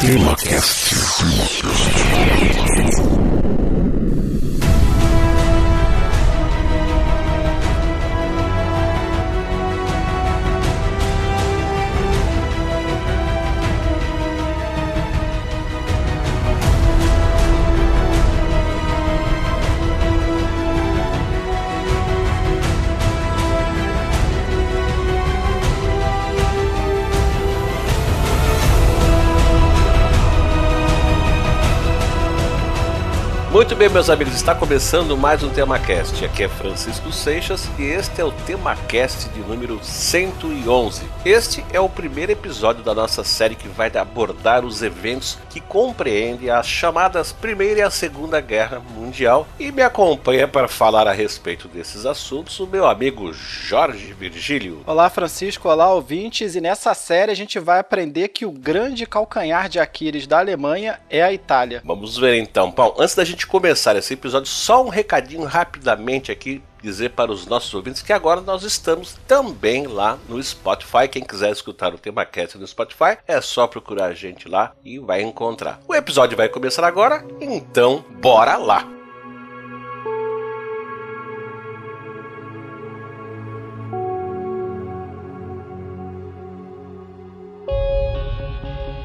TemaCast. Muito meus amigos, está começando mais um TemaCast. Aqui é Francisco Seixas e este é o TemaCast de número 111. Este é o primeiro episódio da nossa série que vai abordar os eventos que compreendem as chamadas Primeira e a Segunda Guerra Mundial. E me acompanha para falar a respeito desses assuntos o meu amigo Jorge Virgílio. Olá, Francisco. Olá, ouvintes. E nessa série a gente vai aprender que o grande calcanhar de Aquiles da Alemanha é a Itália. Vamos ver então. Bom, antes da gente começar esse episódio, só um recadinho rapidamente aqui dizer para os nossos ouvintes que agora nós estamos também lá no Spotify. Quem quiser escutar o tema cast no Spotify, é só procurar a gente lá e vai encontrar. O episódio vai começar agora, então bora lá.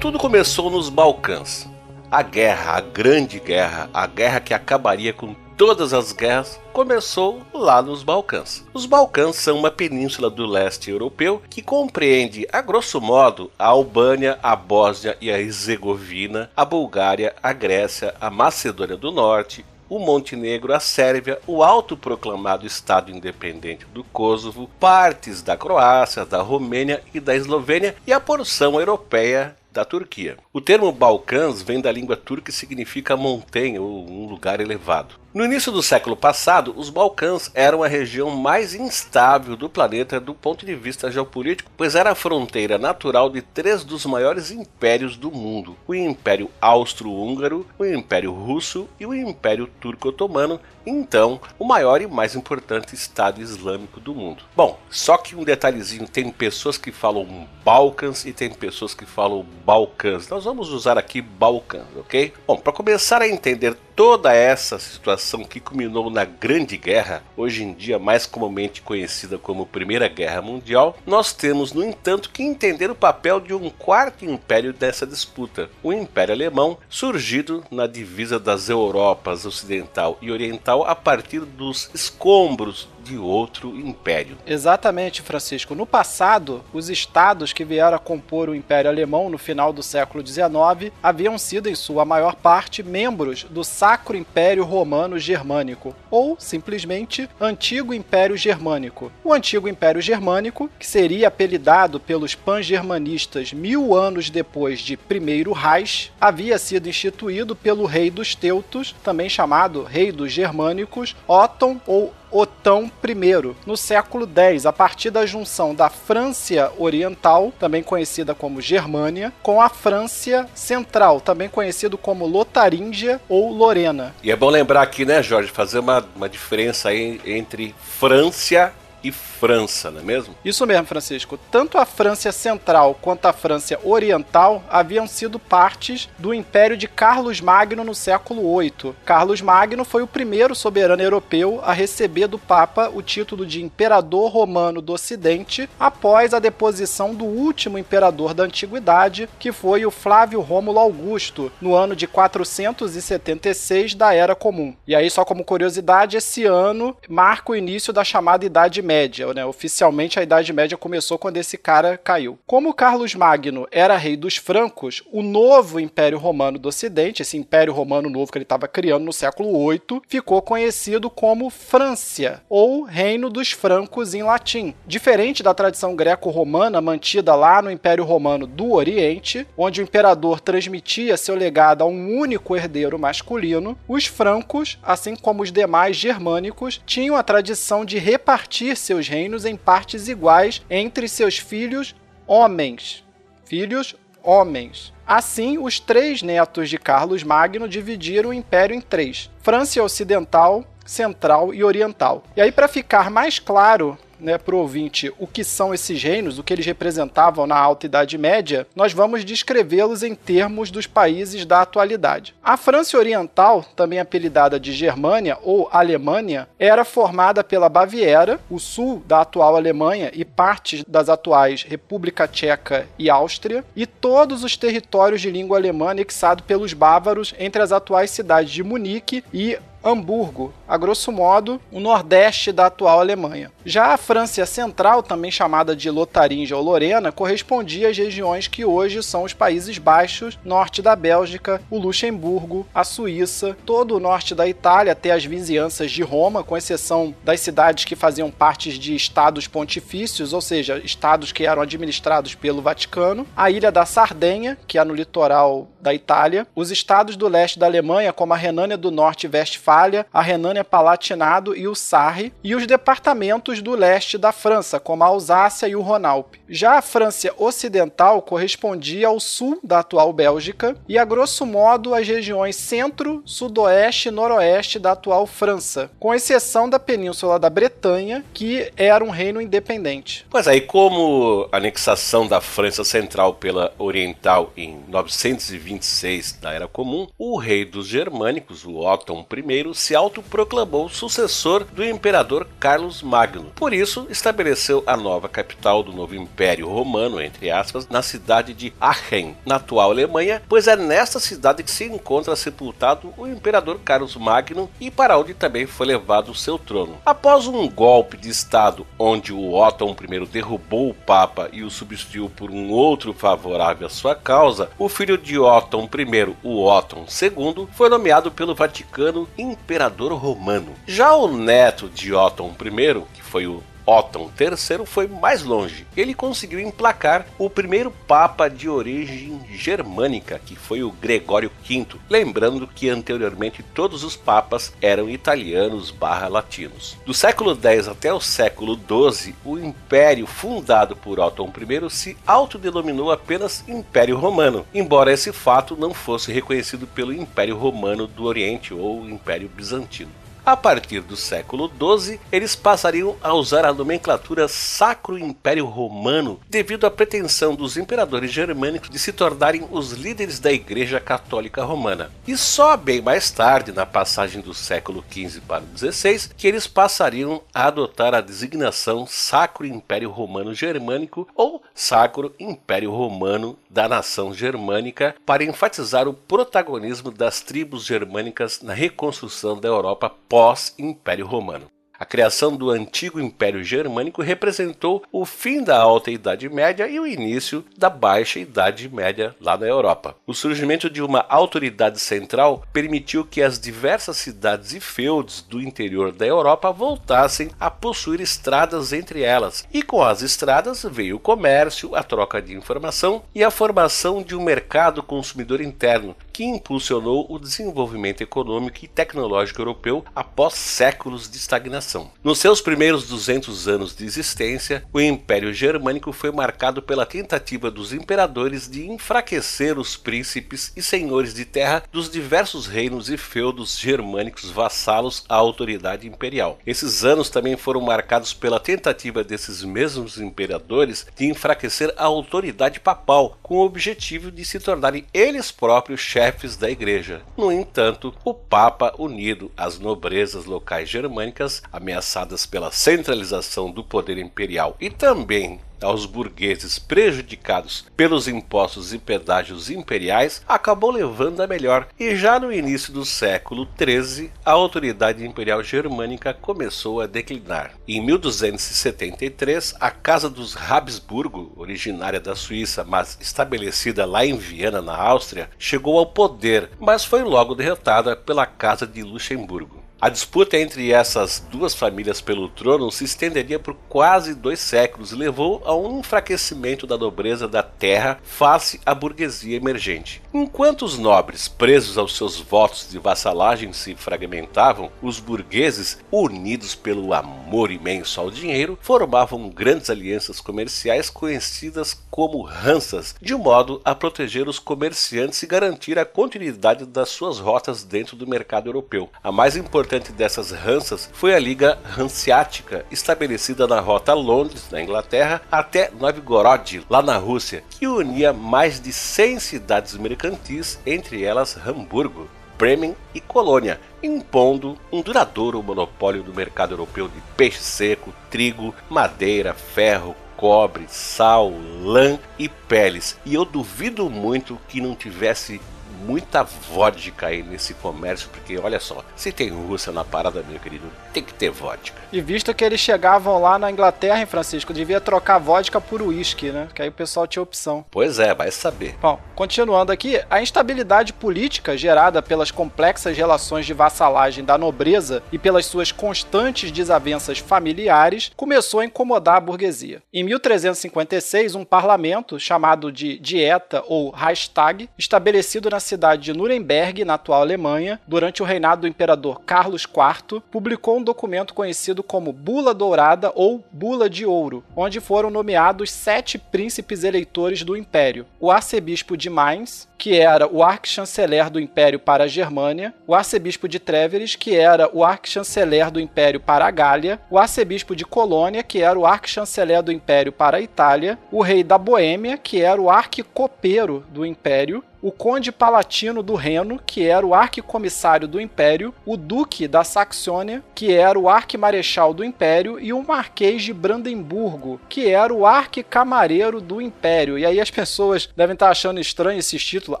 Tudo começou nos Balcãs. A guerra, a grande guerra, a guerra que acabaria com todas as guerras, começou lá nos Balcãs. Os Balcãs são uma península do leste europeu que compreende, a grosso modo, a Albânia, a Bósnia e a Herzegovina, a Bulgária, a Grécia, a Macedônia do Norte, o Montenegro, a Sérvia, o autoproclamado Estado Independente do Kosovo, partes da Croácia, da Romênia e da Eslovênia e a porção europeia da Turquia. O termo Balcãs vem da língua turca e significa montanha ou um lugar elevado. No início do século passado, os Balcãs eram a região mais instável do planeta do ponto de vista geopolítico, pois era a fronteira natural de três dos maiores impérios do mundo: o Império Austro-Húngaro, o Império Russo e o Império Turco-Otomano, então o maior e mais importante Estado Islâmico do mundo. Bom, só que um detalhezinho: tem pessoas que falam Balcãs e tem pessoas que falam Balcãs. Nós vamos usar aqui Balcãs, ok? Bom, para começar a entender toda essa situação que culminou na Grande Guerra, hoje em dia mais comumente conhecida como Primeira Guerra Mundial, nós temos, no entanto, que entender o papel de um quarto império dessa disputa, o Império Alemão, surgido na divisa das Europas Ocidental e Oriental a partir dos escombros de outro império. Exatamente, Francisco. No passado, os estados que vieram a compor o Império Alemão no final do século XIX haviam sido, em sua maior parte, membros do Sacro Império Romano Germânico, ou simplesmente Antigo Império Germânico. O Antigo Império Germânico, que seria apelidado pelos pan-germanistas mil anos depois de Primeiro Reich, havia sido instituído pelo rei dos Teutos, também chamado Rei dos Germânicos, Otton ou Otão I, no século X, a partir da junção da França Oriental, também conhecida como Germânia, com a França Central, também conhecido como Lotaríngia ou Lorena. E é bom lembrar aqui, né, Jorge, fazer uma, uma diferença aí entre França e França, não é mesmo? Isso mesmo, Francisco. Tanto a França Central quanto a França Oriental haviam sido partes do Império de Carlos Magno no século VIII. Carlos Magno foi o primeiro soberano europeu a receber do Papa o título de Imperador Romano do Ocidente após a deposição do último imperador da Antiguidade, que foi o Flávio Rômulo Augusto, no ano de 476 da Era Comum. E aí, só como curiosidade, esse ano marca o início da chamada Idade Média, né? Oficialmente a Idade Média começou quando esse cara caiu. Como Carlos Magno era rei dos francos, o novo Império Romano do Ocidente, esse Império Romano novo que ele estava criando no século VIII, ficou conhecido como Frância, ou Reino dos Francos em latim. Diferente da tradição greco-romana mantida lá no Império Romano do Oriente, onde o imperador transmitia seu legado a um único herdeiro masculino, os francos, assim como os demais germânicos, tinham a tradição de repartir seus reinos em partes iguais entre seus filhos homens. Filhos homens. Assim, os três netos de Carlos Magno dividiram o império em três: França Ocidental, Central e Oriental. E aí, para ficar mais claro né, para o ouvinte o que são esses reinos, o que eles representavam na Alta Idade Média, nós vamos descrevê-los em termos dos países da atualidade. A França Oriental, também apelidada de Germânia ou Alemanha, era formada pela Baviera, o sul da atual Alemanha e partes das atuais República Tcheca e Áustria, e todos os territórios de língua alemã anexados pelos bávaros entre as atuais cidades de Munique e Hamburgo, a grosso modo, o nordeste da atual Alemanha. Já a França Central, também chamada de Lotaringia ou Lorena, correspondia às regiões que hoje são os Países Baixos, norte da Bélgica, o Luxemburgo, a Suíça, todo o norte da Itália até as vizinhanças de Roma, com exceção das cidades que faziam parte de estados pontifícios, ou seja, estados que eram administrados pelo Vaticano, a ilha da Sardenha, que é no litoral da Itália, os estados do leste da Alemanha, como a Renânia do Norte e Westfália, a Renânia-Palatinado e o Sarre, e os departamentos do leste da França, como a Alsácia e o Rhône-Alpes. Já a França Ocidental correspondia ao sul da atual Bélgica e, a grosso modo, às regiões centro, sudoeste e noroeste da atual França, com exceção da península da Bretanha, que era um reino independente. Pois aí, como anexação da França Central pela Oriental em 926 da Era Comum, o rei dos germânicos, o Otton I, se autoproclamou sucessor do imperador Carlos Magno. Por isso, estabeleceu a nova capital do novo Império Romano, entre aspas, na cidade de Aachen, na atual Alemanha, pois é nesta cidade que se encontra sepultado o imperador Carlos Magno e para onde também foi levado o seu trono. Após um golpe de estado onde o Otton I derrubou o Papa e o substituiu por um outro favorável à sua causa, o filho de Otton I, o Otton II, foi nomeado pelo Vaticano imperador romano. Já o neto de Otton I, que foi o Otton III foi mais longe. Ele conseguiu emplacar o primeiro papa de origem germânica, que foi o Gregório V, lembrando que anteriormente todos os papas eram italianos barra latinos. Do século X até o século XII, o império fundado por Otton I se autodenominou apenas Império Romano, embora esse fato não fosse reconhecido pelo Império Romano do Oriente ou Império Bizantino. A partir do século XII, eles passariam a usar a nomenclatura Sacro Império Romano devido à pretensão dos imperadores germânicos de se tornarem os líderes da Igreja Católica Romana. E só bem mais tarde, na passagem do século XV para o XVI, que eles passariam a adotar a designação Sacro Império Romano Germânico ou Sacro Império Romano da nação germânica para enfatizar o protagonismo das tribos germânicas na reconstrução da Europa pós-Império Romano. A criação do antigo Império Germânico representou o fim da Alta Idade Média e o início da Baixa Idade Média lá na Europa. O surgimento de uma autoridade central permitiu que as diversas cidades e feudos do interior da Europa voltassem a possuir estradas entre elas, e com as estradas veio o comércio, a troca de informação e a formação de um mercado consumidor interno, que impulsionou o desenvolvimento econômico e tecnológico europeu após séculos de estagnação. Nos seus primeiros 200 anos de existência, o Império Germânico foi marcado pela tentativa dos imperadores de enfraquecer os príncipes e senhores de terra dos diversos reinos e feudos germânicos vassalos à autoridade imperial. Esses anos também foram marcados pela tentativa desses mesmos imperadores de enfraquecer a autoridade papal, com o objetivo de se tornarem eles próprios chefes chefes da igreja. No entanto, o Papa, unido às nobrezas locais germânicas, ameaçadas pela centralização do poder imperial e também aos burgueses prejudicados pelos impostos e pedágios imperiais acabou levando a melhor, e já no início do século XIII a autoridade imperial germânica começou a declinar. Em 1273, a Casa dos Habsburgo, originária da Suíça, mas estabelecida lá em Viena, na Áustria, chegou ao poder, mas foi logo derrotada pela Casa de Luxemburgo. A disputa entre essas duas famílias pelo trono se estenderia por quase dois séculos e levou a um enfraquecimento da nobreza da terra face à burguesia emergente. Enquanto os nobres, presos aos seus votos de vassalagem, se fragmentavam, os burgueses, unidos pelo amor imenso ao dinheiro, formavam grandes alianças comerciais conhecidas como Hansas, de modo a proteger os comerciantes e garantir a continuidade das suas rotas dentro do mercado europeu. A mais importante fabricante dessas ranças foi a Liga Hanseática, estabelecida na rota Londres, na Inglaterra, até Novgorod, lá na Rússia, que unia mais de 100 cidades mercantis, entre elas Hamburgo. Bremen e Colônia, impondo um duradouro monopólio do mercado europeu de peixe seco, trigo, madeira, ferro, cobre, sal, lã e peles. E eu duvido muito que não tivesse muita vodka aí nesse comércio, porque olha só, se tem Rússia na parada, meu querido, tem que ter vodka. E visto que eles chegavam lá na Inglaterra, em Francisco, devia trocar vodka por uísque, né? Que aí o pessoal tinha opção. Pois é, vai saber. Bom, continuando aqui, a instabilidade política gerada pelas complexas relações de vassalagem da nobreza e pelas suas constantes desavenças familiares começou a incomodar a burguesia. Em 1356, um parlamento chamado de Dieta ou Reichstag, estabelecido na cidade de Nuremberg, na atual Alemanha, durante o reinado do imperador Carlos IV, publicou um documento conhecido como Bula Dourada ou Bula de Ouro, onde foram nomeados sete príncipes eleitores do império: o arcebispo de Mainz, que era o archanceler do Império para a Germânia, o arcebispo de Trèveris, que era o archanceler do Império para a Gália, o arcebispo de Colônia, que era o archanceler do Império para a Itália, o rei da Boêmia, que era o arquicopeiro do Império, o conde palatino do Reno, que era o arquicomissário do Império, o duque da Saxônia, que era o arquimarechal do Império, e o marquês de Brandemburgo, que era o arquicamareiro do Império. E aí as pessoas devem estar achando estranho esses títulos,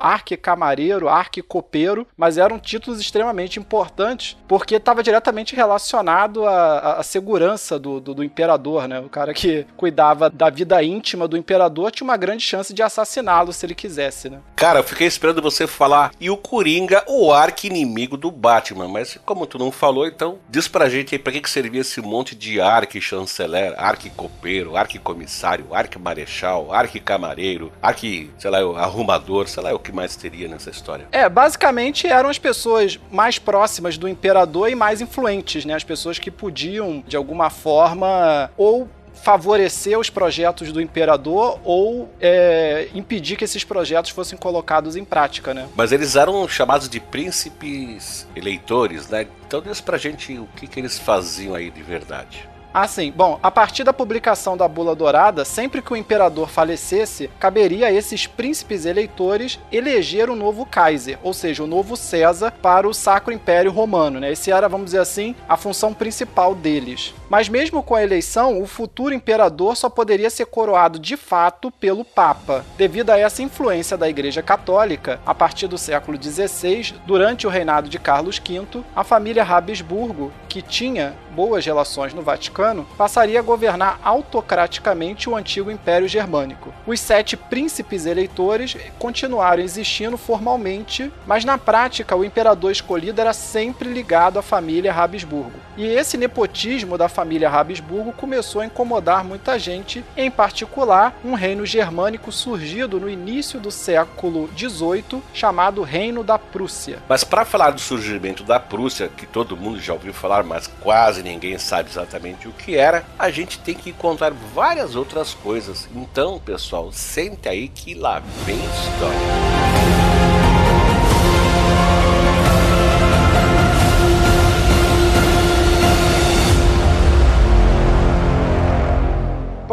arquicamareiro, arquicopeiro, mas eram títulos extremamente importantes, porque estava diretamente relacionado à, à segurança do, do, do imperador, né? O cara que cuidava da vida íntima do imperador tinha uma grande chance de assassiná-lo se ele quisesse, né? Cara, eu fiquei esperando você falar e o Coringa, o arqui-inimigo do Batman, mas como tu não falou, então diz pra gente aí pra que, que servia esse monte de arqui-chanceler, arqui-copeiro, arqui-comissário, arqui-marechal, arqui-camareiro, arqui, sei lá, arrumador, sei lá o que mais teria nessa história. É, basicamente eram as pessoas mais próximas do imperador e mais influentes, né? As pessoas que podiam, de alguma forma, ou favorecer os projetos do imperador ou é, impedir que esses projetos fossem colocados em prática, né? Mas eles eram chamados de príncipes eleitores, né? Então diz pra gente o que, que eles faziam aí de verdade. Assim, bom, a partir da publicação da Bula Dourada, sempre que o imperador falecesse, caberia a esses príncipes eleitores eleger um novo Kaiser, ou seja, o novo César para o Sacro Império Romano. Né? Esse era, vamos dizer assim, a função principal deles. Mas mesmo com a eleição, o futuro imperador só poderia ser coroado de fato pelo Papa. Devido a essa influência da Igreja Católica, a partir do século XVI, durante o reinado de Carlos V, a família Habsburgo, que tinha boas relações no Vaticano, passaria a governar autocraticamente o antigo Império Germânico. Os sete príncipes eleitores continuaram existindo formalmente, mas na prática o imperador escolhido era sempre ligado à família Habsburgo. E esse nepotismo da família Habsburgo começou a incomodar muita gente, em particular um reino germânico surgido no início do século XVIII, chamado Reino da Prússia. Mas para falar do surgimento da Prússia, que todo mundo já ouviu falar, mas quase ninguém sabe exatamente o que era, a gente tem que contar várias outras coisas. Então, pessoal, sente aí que lá vem história.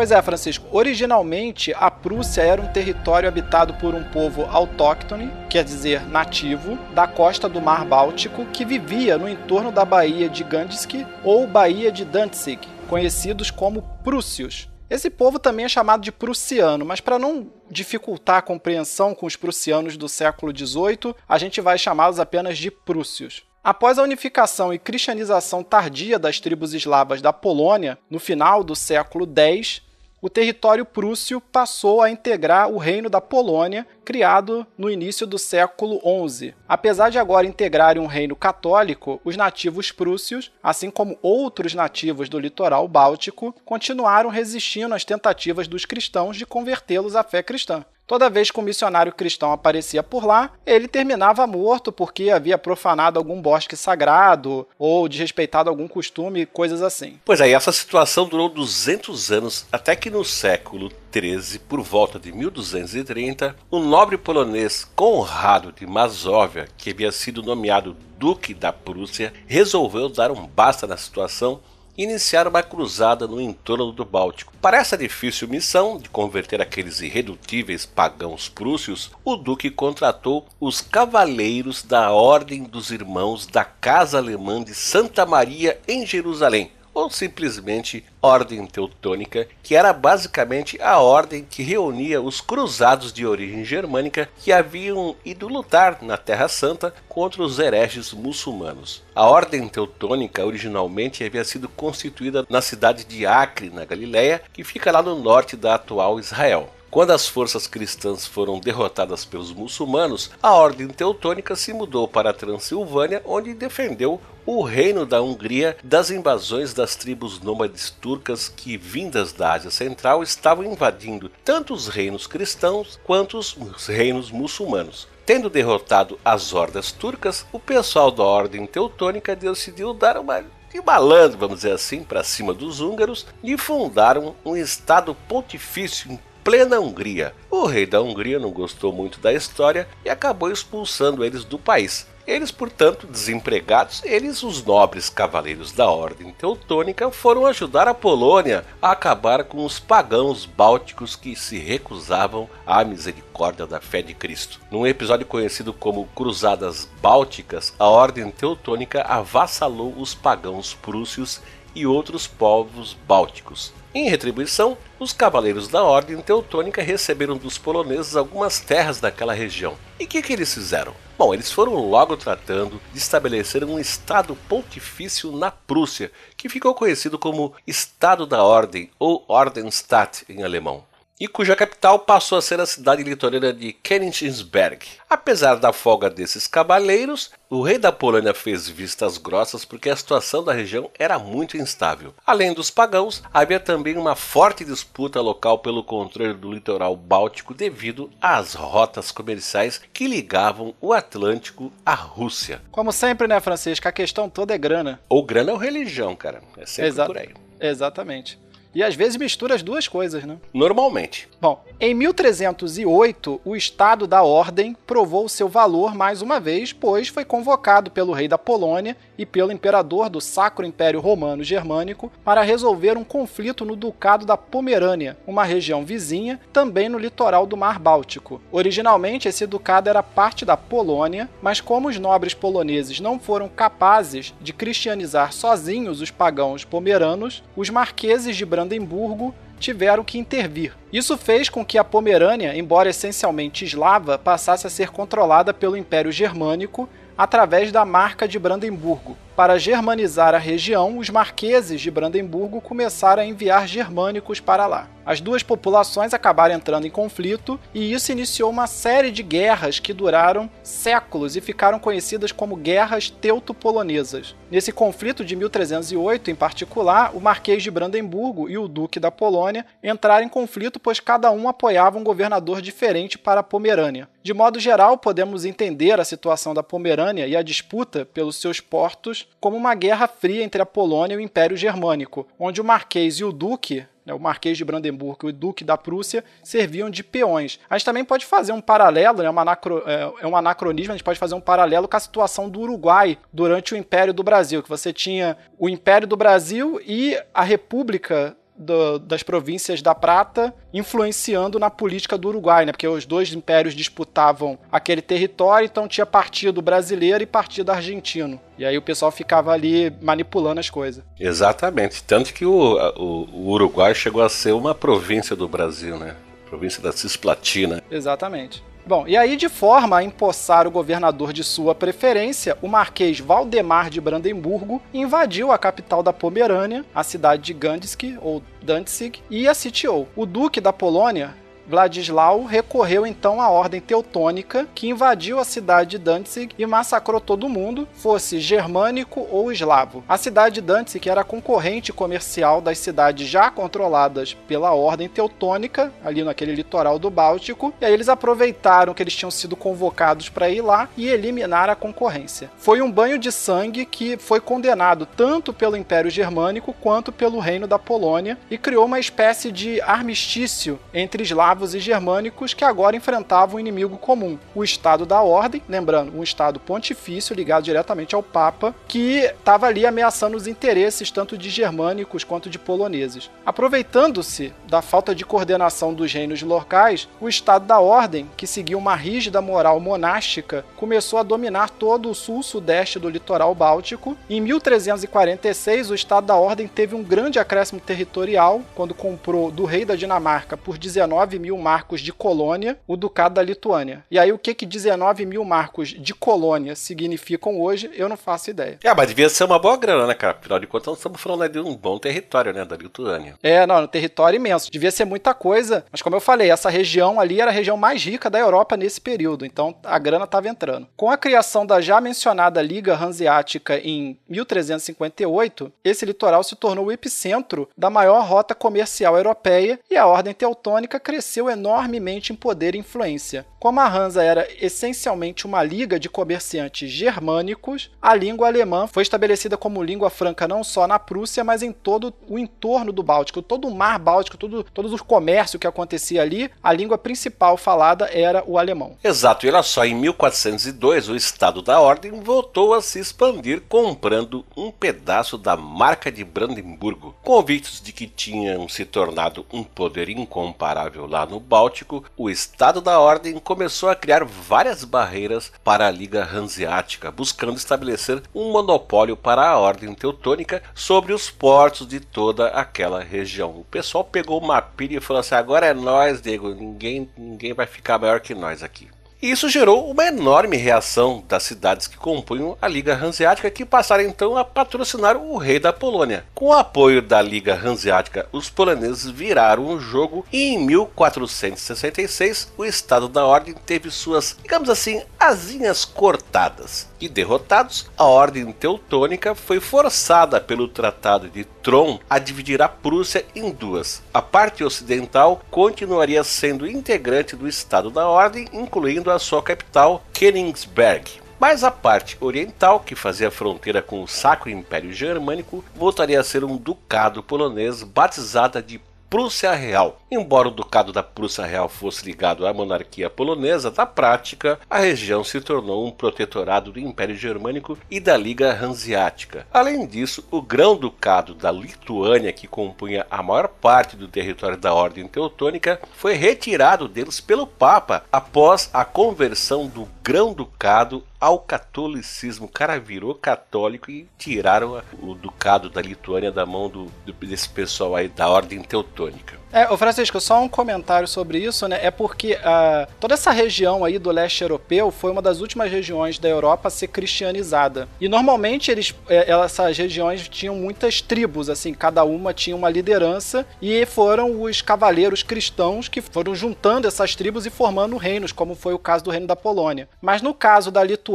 Pois é, Francisco. Originalmente, a Prússia era um território habitado por um povo autóctone, quer dizer, nativo, da costa do Mar Báltico, que vivia no entorno da Baía de Gdansk ou Baía de Danzig, conhecidos como prússios. Esse povo também é chamado de prussiano, mas para não dificultar a compreensão com os prussianos do século XVIII, a gente vai chamá-los apenas de prússios. Após a unificação e cristianização tardia das tribos eslavas da Polônia, no final do século X, o território prússio passou a integrar o Reino da Polônia, criado no início do século XI. Apesar de agora integrarem um reino católico, os nativos prússios, assim como outros nativos do litoral báltico, continuaram resistindo às tentativas dos cristãos de convertê-los à fé cristã. Toda vez que um missionário cristão aparecia por lá, ele terminava morto porque havia profanado algum bosque sagrado ou desrespeitado algum costume, coisas assim. Pois aí, essa situação durou 200 anos, até que no século 13, por volta de 1230, o nobre polonês Conrado de Mazóvia, que havia sido nomeado Duque da Prússia, resolveu dar um basta na situação iniciar uma cruzada no entorno do Báltico. Para essa difícil missão de converter aqueles irredutíveis pagãos prússios, o duque contratou os cavaleiros da Ordem dos Irmãos da Casa Alemã de Santa Maria em Jerusalém, ou simplesmente Ordem Teutônica, que era basicamente a ordem que reunia os cruzados de origem germânica que haviam ido lutar na Terra Santa contra os hereges muçulmanos. A Ordem Teutônica originalmente havia sido constituída na cidade de Acre, na Galiléia, que fica lá no norte da atual Israel. Quando as forças cristãs foram derrotadas pelos muçulmanos, a Ordem Teutônica se mudou para a Transilvânia, onde defendeu o reino da Hungria das invasões das tribos nômades turcas que, vindas da Ásia Central, estavam invadindo tanto os reinos cristãos quanto os reinos muçulmanos. Tendo derrotado as hordas turcas, o pessoal da Ordem Teutônica decidiu dar uma de malandro, vamos dizer assim, para cima dos húngaros e fundaram um estado pontifício plena Hungria. O rei da Hungria não gostou muito da história e acabou expulsando eles do país. Eles, portanto, desempregados, eles, os nobres cavaleiros da Ordem Teutônica, foram ajudar a Polônia a acabar com os pagãos bálticos que se recusavam à misericórdia da fé de Cristo. Num episódio conhecido como Cruzadas Bálticas, a Ordem Teutônica avassalou os pagãos prússios e outros povos bálticos. Em retribuição, os cavaleiros da Ordem Teutônica receberam dos poloneses algumas terras daquela região. E o que, que eles fizeram? Bom, eles foram logo tratando de estabelecer um Estado pontifício na Prússia, que ficou conhecido como Estado da Ordem ou Ordenstadt em alemão e cuja capital passou a ser a cidade litorânea de Königsberg. Apesar da folga desses cavaleiros, o rei da Polônia fez vistas grossas porque a situação da região era muito instável. Além dos pagãos, havia também uma forte disputa local pelo controle do litoral báltico devido às rotas comerciais que ligavam o Atlântico à Rússia. Como sempre, né, Francisco? A questão toda é grana. Ou grana ou religião, cara. É sempre Exa por aí. Exatamente. E às vezes mistura as duas coisas, né? Normalmente. Bom, em 1308, o Estado da Ordem provou seu valor mais uma vez, pois foi convocado pelo rei da Polônia e pelo imperador do Sacro Império Romano Germânico para resolver um conflito no Ducado da Pomerânia, uma região vizinha, também no litoral do Mar Báltico. Originalmente, esse ducado era parte da Polônia, mas como os nobres poloneses não foram capazes de cristianizar sozinhos os pagãos pomeranos, os marqueses de Brandemburgo tiveram que intervir. Isso fez com que a Pomerânia, embora essencialmente eslava, passasse a ser controlada pelo Império Germânico através da Marca de Brandemburgo, para germanizar a região, os marqueses de Brandemburgo começaram a enviar germânicos para lá. As duas populações acabaram entrando em conflito e isso iniciou uma série de guerras que duraram séculos e ficaram conhecidas como guerras teuto-polonesas. Nesse conflito de 1308, em particular, o Marquês de Brandemburgo e o Duque da Polônia entraram em conflito pois cada um apoiava um governador diferente para a Pomerânia. De modo geral, podemos entender a situação da Pomerânia e a disputa pelos seus portos como uma guerra fria entre a Polônia e o Império Germânico, onde o Marquês e o Duque né, o Marquês de Brandemburgo e o Duque da Prússia serviam de peões. A gente também pode fazer um paralelo, né, uma anacro, é, é, um anacronismo, a gente pode fazer um paralelo com a situação do Uruguai durante o Império do Brasil, que você tinha o Império do Brasil e a República do, das províncias da Prata influenciando na política do Uruguai, né? Porque os dois impérios disputavam aquele território, então tinha partido brasileiro e partido argentino. E aí o pessoal ficava ali manipulando as coisas. Exatamente. Tanto que o, o, o Uruguai chegou a ser uma província do Brasil, né? Província da Cisplatina. Exatamente. Bom, e aí, de forma a empossar o governador de sua preferência, o marquês Valdemar de Brandemburgo invadiu a capital da Pomerânia, a cidade de Gandsk, ou Danzig, e a sitiou. O duque da Polônia, Vladislau recorreu então à ordem teutônica, que invadiu a cidade de Danzig e massacrou todo mundo, fosse germânico ou eslavo. A cidade de Danzig era concorrente comercial das cidades já controladas pela ordem teutônica, ali naquele litoral do Báltico, e aí eles aproveitaram que eles tinham sido convocados para ir lá e eliminar a concorrência. Foi um banho de sangue que foi condenado tanto pelo Império Germânico quanto pelo Reino da Polônia e criou uma espécie de armistício entre eslavos e germânicos que agora enfrentavam um inimigo comum, o Estado da Ordem, lembrando, um Estado pontifício ligado diretamente ao Papa, que estava ali ameaçando os interesses tanto de germânicos quanto de poloneses. Aproveitando-se da falta de coordenação dos reinos locais, o Estado da Ordem, que seguia uma rígida moral monástica, começou a dominar todo o sul-sudeste do litoral báltico. Em 1346, o Estado da Ordem teve um grande acréscimo territorial quando comprou do rei da Dinamarca por 19 mil marcos de colônia o Ducado da Lituânia. E aí, o que, que 19 mil marcos de colônia significam hoje, eu não faço ideia. É, mas devia ser uma boa grana, né, cara? Afinal de contas, nós estamos falando de um bom território, né, da Lituânia. É, não, um território imenso. Devia ser muita coisa, mas como eu falei, essa região ali era a região mais rica da Europa nesse período, então a grana estava entrando. Com a criação da já mencionada Liga Hanseática em 1358, esse litoral se tornou o epicentro da maior rota comercial europeia e a Ordem Teutônica cresceu enormemente em poder e influência. Como a Hansa era essencialmente uma liga de comerciantes germânicos, a língua alemã foi estabelecida como língua franca não só na Prússia, mas em todo o entorno do Báltico, todo o mar Báltico, todo, todos os comércios que acontecia ali, a língua principal falada era o alemão. Exato, e olha só, em 1402 o Estado da Ordem voltou a se expandir comprando um pedaço da marca de Brandemburgo. Convictos de que tinham se tornado um poder incomparável lá no Báltico, o Estado da Ordem começou a criar várias barreiras para a Liga Hanseática, buscando estabelecer um monopólio para a Ordem Teutônica sobre os portos de toda aquela região. O pessoal pegou uma pilha e falou assim: agora é nós, Diego, ninguém, ninguém vai ficar maior que nós aqui. E isso gerou uma enorme reação das cidades que compunham a Liga Hanseática, que passaram então a patrocinar o rei da Polônia. Com o apoio da Liga Hanseática, os poloneses viraram o jogo e em 1466 o Estado da Ordem teve suas, digamos assim, asinhas cortadas. E derrotados, a Ordem Teutônica foi forçada pelo Tratado de Tron a dividir a Prússia em duas. A parte ocidental continuaria sendo integrante do Estado da Ordem, incluindo a sua capital, Königsberg. Mas a parte oriental, que fazia fronteira com o Sacro Império Germânico, voltaria a ser um ducado polonês batizada de Prússia Real. Embora o Ducado da Prússia Real fosse ligado à monarquia polonesa, na prática, a região se tornou um protetorado do Império Germânico e da Liga Hanseática. Além disso, o Grão-Ducado da Lituânia, que compunha a maior parte do território da Ordem Teutônica, foi retirado deles pelo Papa após a conversão do Grão-Ducado ao catolicismo. O cara virou católico e tiraram o ducado da Lituânia da mão do, desse pessoal aí da Ordem Teutônica. É, o Francisco, só um comentário sobre isso, né? É porque uh, toda essa região aí do leste europeu foi uma das últimas regiões da Europa a ser cristianizada. E normalmente eles, é, essas regiões tinham muitas tribos, assim, cada uma tinha uma liderança e foram os cavaleiros cristãos que foram juntando essas tribos e formando reinos, como foi o caso do reino da Polônia. Mas no caso da Lituânia,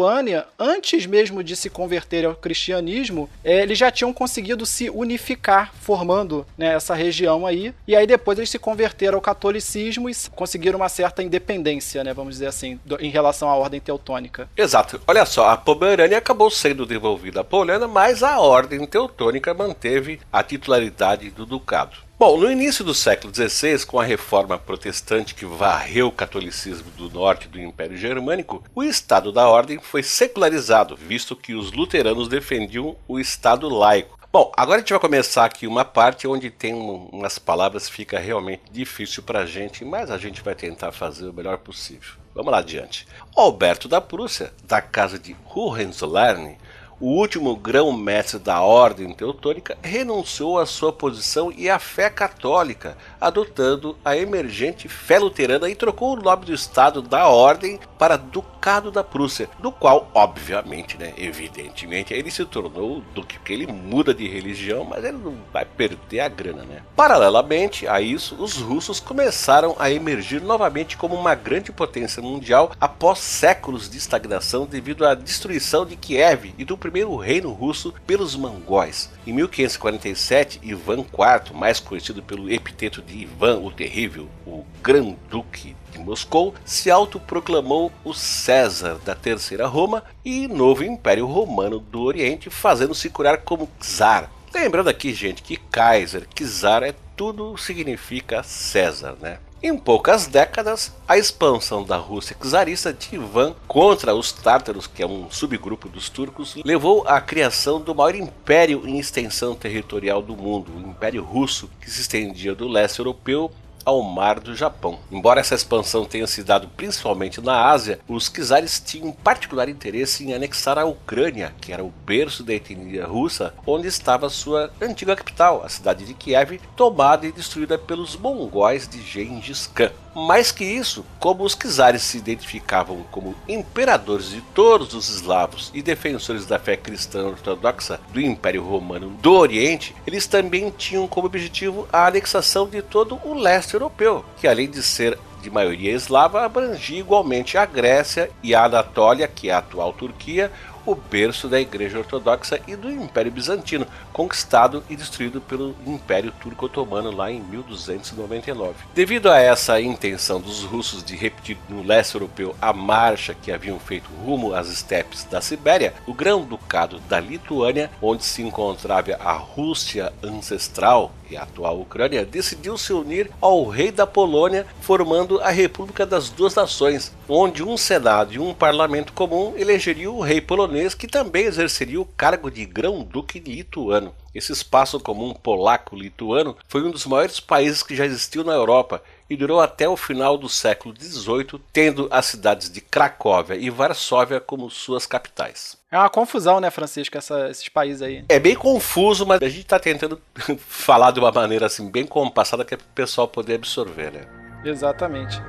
antes mesmo de se converter ao cristianismo, é, eles já tinham conseguido se unificar, formando né, essa região aí. E aí depois eles se converteram ao catolicismo e conseguiram uma certa independência, né, vamos dizer assim, em relação à ordem teutônica. Exato. Olha só, a Pomerânia acabou sendo devolvida à Polônia, mas a ordem teutônica manteve a titularidade do ducado. Bom, no início do século XVI, com a reforma protestante que varreu o catolicismo do norte do Império Germânico, o Estado da Ordem foi secularizado, visto que os luteranos defendiam o Estado laico. Bom, agora a gente vai começar aqui uma parte onde tem umas palavras que fica realmente difícil para a gente, mas a gente vai tentar fazer o melhor possível. Vamos lá adiante. Alberto da Prússia, da casa de Hohenzollern, o último grão-mestre da Ordem Teutônica, renunciou à sua posição e à fé católica, adotando a emergente fé luterana e trocou o nome do Estado da Ordem para Ducado da Prússia, do qual, obviamente, né, evidentemente, ele se tornou duque, porque ele muda de religião, mas ele não vai perder a grana, né? Paralelamente a isso, os russos começaram a emergir novamente como uma grande potência mundial após séculos de estagnação devido à destruição de Kiev e do primeiro reino russo pelos mongóis. Em 1547, Ivan IV, mais conhecido pelo epiteto de Ivan o Terrível, o Grão-Duque de Moscou, se autoproclamou o César da Terceira Roma e novo Império Romano do Oriente, fazendo-se curar como czar. Lembrando aqui, gente, que Kaiser, czar é tudo significa César, né? Em poucas décadas, a expansão da Rússia czarista de Ivan contra os tártaros, que é um subgrupo dos turcos, levou à criação do maior império em extensão territorial do mundo, o Império Russo, que se estendia do leste europeu ao mar do Japão. Embora essa expansão tenha se dado principalmente na Ásia, os czares tinham particular interesse em anexar a Ucrânia, que era o berço da etnia russa, onde estava sua antiga capital, a cidade de Kiev, tomada e destruída pelos mongóis de Gengis Khan. Mais que isso, como os czares se identificavam como imperadores de todos os eslavos e defensores da fé cristã ortodoxa do Império Romano do Oriente, eles também tinham como objetivo a anexação de todo o leste europeu, que além de ser de maioria eslava, abrangia igualmente a Grécia e a Anatólia, que é a atual Turquia, o berço da Igreja Ortodoxa e do Império Bizantino, conquistado e destruído pelo Império Turco-Otomano lá em 1299. Devido a essa intenção dos russos de repetir no leste europeu a marcha que haviam feito rumo às estepes da Sibéria, o Grão-Ducado da Lituânia, onde se encontrava a Rússia ancestral e a atual Ucrânia, decidiu se unir ao rei da Polônia, formando a República das Duas Nações, onde um senado e um parlamento comum elegeriam o rei polonês, que também exerceria o cargo de grão-duque lituano. Esse espaço comum polaco-lituano foi um dos maiores países que já existiu na Europa e durou até o final do século XVIII, tendo as cidades de Cracóvia e Varsóvia como suas capitais. É uma confusão, né, Francisco, essa, esses países aí. É bem confuso, mas a gente está tentando falar de uma maneira assim bem compassada que é para o pessoal poder absorver, né? Exatamente.